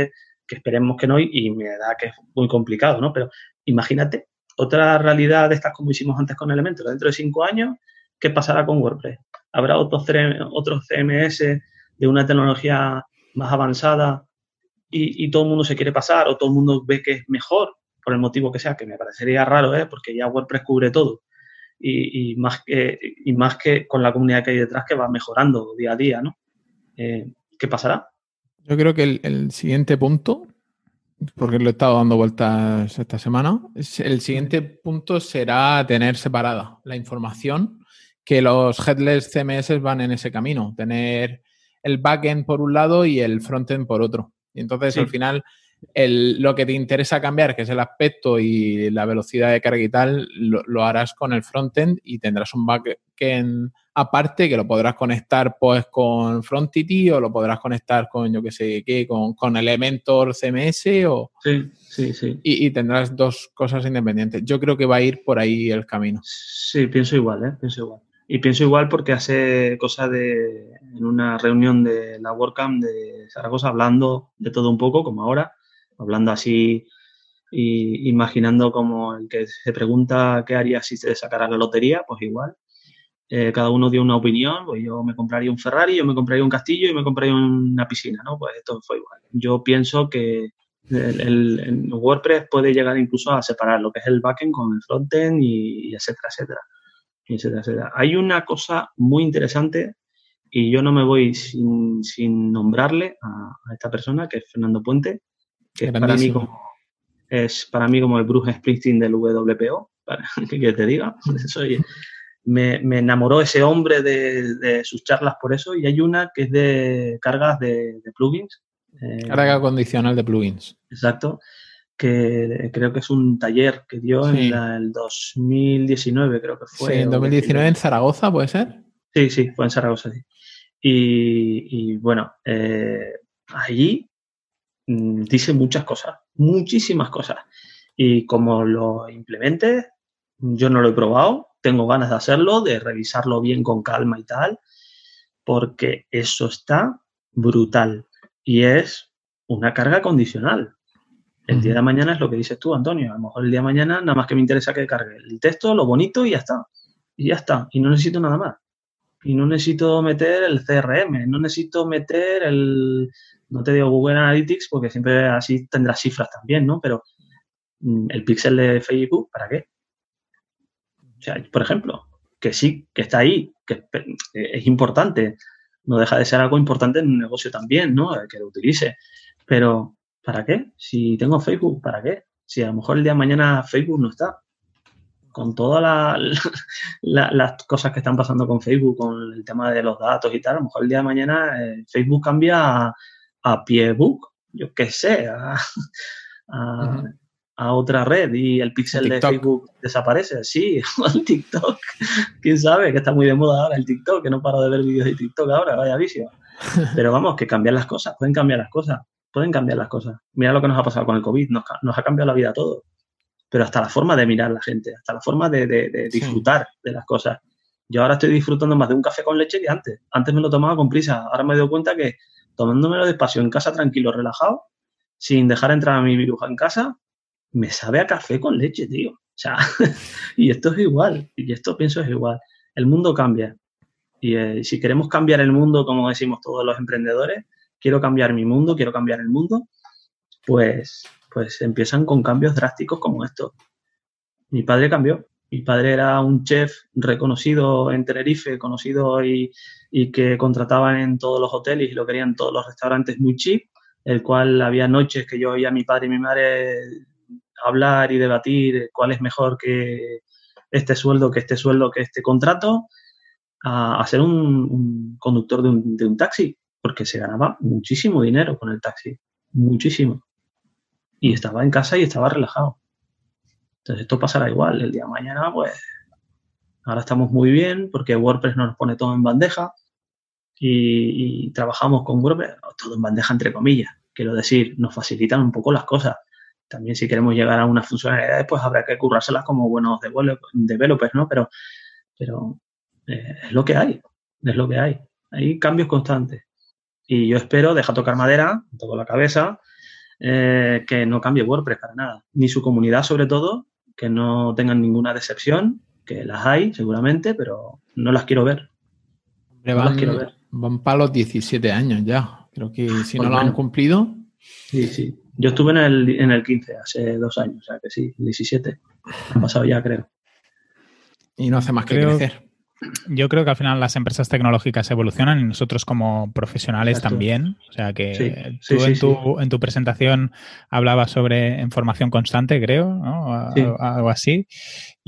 S1: que esperemos que no y me da que es muy complicado, ¿no? Pero imagínate otra realidad de estas como hicimos antes con Elementor. Dentro de cinco años, ¿qué pasará con WordPress? ¿Habrá otros, otros CMS de una tecnología más avanzada y, todo el mundo se quiere pasar o todo el mundo ve que es mejor, por el motivo que sea, que me parecería raro, ¿eh? porque ya WordPress cubre todo. Y, más que, y más que con la comunidad que hay detrás que va mejorando día a día, ¿no? Eh, ¿Qué pasará?
S4: Yo creo que el, el siguiente punto porque lo he estado dando vueltas esta semana. El siguiente punto será tener separada la información, que los headless CMS van en ese camino, tener el backend por un lado y el frontend por otro. Y entonces al final lo que te interesa cambiar, que es el aspecto y la velocidad de carga y tal, lo, harás con el frontend y tendrás un backend aparte que lo podrás conectar pues con Frontity o lo podrás conectar con yo que sé qué, con, Elementor CMS o...
S1: Sí, sí, sí.
S4: Y, tendrás dos cosas independientes. Yo creo que va a ir por ahí el camino.
S1: Sí, pienso igual, ¿eh? Pienso igual. Y pienso igual porque hace cosa de, en una reunión de la WordCamp de Zaragoza, hablando de todo un poco, como ahora, hablando así y imaginando como el que se pregunta qué haría si se sacara la lotería, pues igual. Eh, cada uno dio una opinión, pues yo me compraría un Ferrari, yo me compraría un castillo y me compraría una piscina, ¿no? Pues esto fue igual. Yo pienso que el, WordPress puede llegar incluso a separar lo que es el backend con el frontend y, etcétera, etcétera, etcétera, etcétera. Hay una cosa muy interesante y yo no me voy sin, nombrarle a, esta persona, que es Fernando Puente, que es para, mí como, es para mí como el Bruce Springsteen del WPO, para que te diga. Soy, me, enamoró ese hombre de, sus charlas por eso. Y hay una que es de cargas de, plugins.
S4: Eh, Carga condicional de plugins.
S1: Exacto. Que creo que es un taller que dio en el 2019, creo que fue.
S4: Sí, en 2019 en Zaragoza, ¿puede ser?
S1: Sí, sí, fue en Zaragoza, sí. Y, bueno, eh, allí mm, dice muchas cosas, muchísimas cosas. Y como lo implemente, yo no lo he probado, tengo ganas de hacerlo, de revisarlo bien con calma y tal, porque eso está brutal. Y es una carga condicional. El día de mañana es lo que dices tú, Antonio. A lo mejor el día de mañana nada más que me interesa que cargue el texto, lo bonito y ya está. Y ya está. Y no necesito nada más. Y no necesito meter el CRM, no necesito meter el, no te digo Google Analytics porque siempre así tendrás cifras también, ¿no? Pero mm, el pixel de Facebook, ¿para qué? O sea, por ejemplo, que sí, que está ahí, que es importante, no deja de ser algo importante en un negocio también, ¿no? Que lo utilice. Pero, ¿para qué? Si tengo Facebook, ¿para qué? Si a lo mejor el día de mañana Facebook no está. Con todas las cosas que están pasando con Facebook, con el tema de los datos y tal, a lo mejor el día de mañana eh, Facebook cambia a, a Piebook, yo qué sé, a, a, otra red y el pixel de Facebook desaparece. Sí, el TikTok. Quién sabe que está muy de moda ahora el TikTok, que no paro de ver vídeos de TikTok ahora, vaya vicio. Pero vamos, que cambian las cosas, pueden cambiar las cosas, pueden cambiar las cosas. Mira lo que nos ha pasado con el COVID, nos, ha cambiado la vida a todos. Pero hasta la forma de mirar a la gente, hasta la forma de, disfrutar de las cosas. Yo ahora estoy disfrutando más de un café con leche que antes. Antes me lo tomaba con prisa. Ahora me doy cuenta que tomándomelo despacio en casa, tranquilo, relajado, sin dejar entrar a mi virus en casa, me sabe a café con leche, tío. O sea, y esto es igual, y esto pienso es igual. El mundo cambia. Y eh, si queremos cambiar el mundo, como decimos todos los emprendedores, quiero cambiar mi mundo, quiero cambiar el mundo, pues, pues empiezan con cambios drásticos como estos. Mi padre cambió. Mi padre era un chef reconocido en Tenerife, conocido y, que contrataban en todos los hoteles y lo querían todos los restaurantes muy cheap, el cual había noches que yo oía a mi padre y mi madre hablar y debatir cuál es mejor que este sueldo, que este sueldo, que este contrato, a, ser un, conductor de un, de un taxi, porque se ganaba muchísimo dinero con el taxi, muchísimo. Y estaba en casa y estaba relajado. Entonces esto pasará igual. El día de mañana, pues, ahora estamos muy bien porque WordPress nos pone todo en bandeja y, trabajamos con WordPress, todo en bandeja entre comillas. Quiero decir, nos facilitan un poco las cosas. También si queremos llegar a unas funcionalidades, pues habrá que currárselas como buenos developers, ¿no? Pero, pero eh, es lo que hay, es lo que hay. Hay cambios constantes. Y yo espero, deja tocar madera, toco la cabeza, eh, que no cambie WordPress para nada. Ni su comunidad, sobre todo, que no tengan ninguna decepción, que las hay seguramente, pero no las quiero ver.
S4: No van, las quiero ver. Van para los 17 años ya. Creo que si no lo han cumplido.
S1: Sí, sí. Yo estuve en el, en el 15, hace dos años, o sea que sí, 17. Ha pasado ya, creo.
S4: Y no hace más que crecer.
S2: Yo creo que al final las empresas tecnológicas evolucionan y nosotros como profesionales también. O sea que tú en, tu, en, tu, presentación hablabas sobre información constante, creo, ¿no? algo así.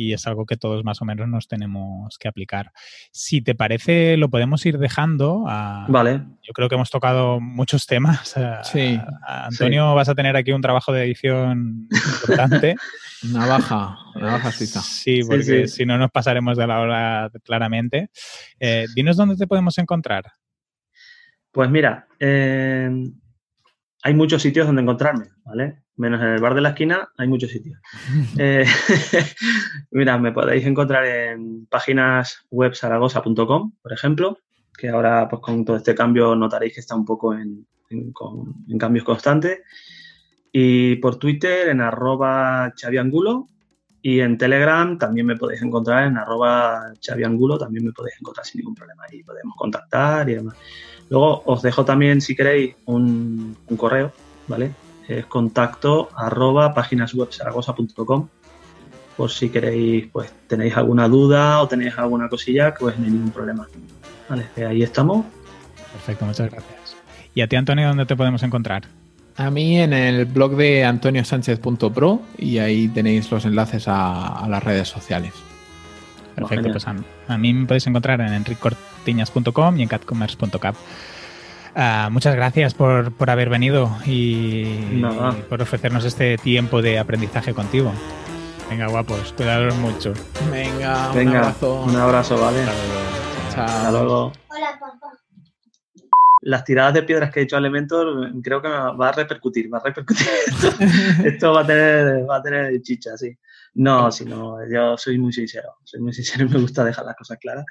S2: Y es algo que todos más o menos nos tenemos que aplicar. Si te parece, lo podemos ir dejando.
S1: vale.
S2: Yo creo que hemos tocado muchos temas. Sí. Antonio, vas a tener aquí un trabajo de edición importante.
S4: Navaja, navaja suiza.
S2: Sí, porque si no nos pasaremos de la hora claramente. Eh, dinos dónde te podemos encontrar.
S1: Pues mira, eh, hay muchos sitios donde encontrarme, ¿vale? Menos en el bar de la esquina, hay muchos sitios. Eh, mira, me podéis encontrar en páginas web zaragoza.com, por ejemplo, que ahora pues con todo este cambio notaréis que está un poco en cambios constantes y por Twitter en arroba chaviangulo y en Telegram también me podéis encontrar en arroba chaviangulo, también me podéis encontrar sin ningún problema y podemos contactar y demás. Luego os dejo también, si queréis, un, correo, ¿vale? Es contacto arroba páginaswebsaragosa.com por si queréis, pues tenéis alguna duda o tenéis alguna cosilla, pues no hay ningún problema. Vale, ahí estamos.
S2: Perfecto, muchas gracias. ¿Y a ti, Antonio, dónde te podemos encontrar?
S4: A mí en el blog de antoniosánchez.pro y ahí tenéis los enlaces a, las redes sociales.
S2: Perfecto, pues a, mí me podéis encontrar en enriccortiñas.com y en catcommerce.cap. Ah, muchas gracias por, haber venido y, por ofrecernos este tiempo de aprendizaje contigo. Venga, guapos, cuidados mucho.
S4: Venga, un abrazo.
S1: Un abrazo, vale.
S4: Chao. Hasta luego.
S1: Hola, las tiradas de piedras que he hecho a Elementor creo que va a repercutir, va a repercutir. Esto va a tener, va a tener chicha, sí. No, sino yo soy muy sincero, soy muy sincero y me gusta dejar las cosas claras.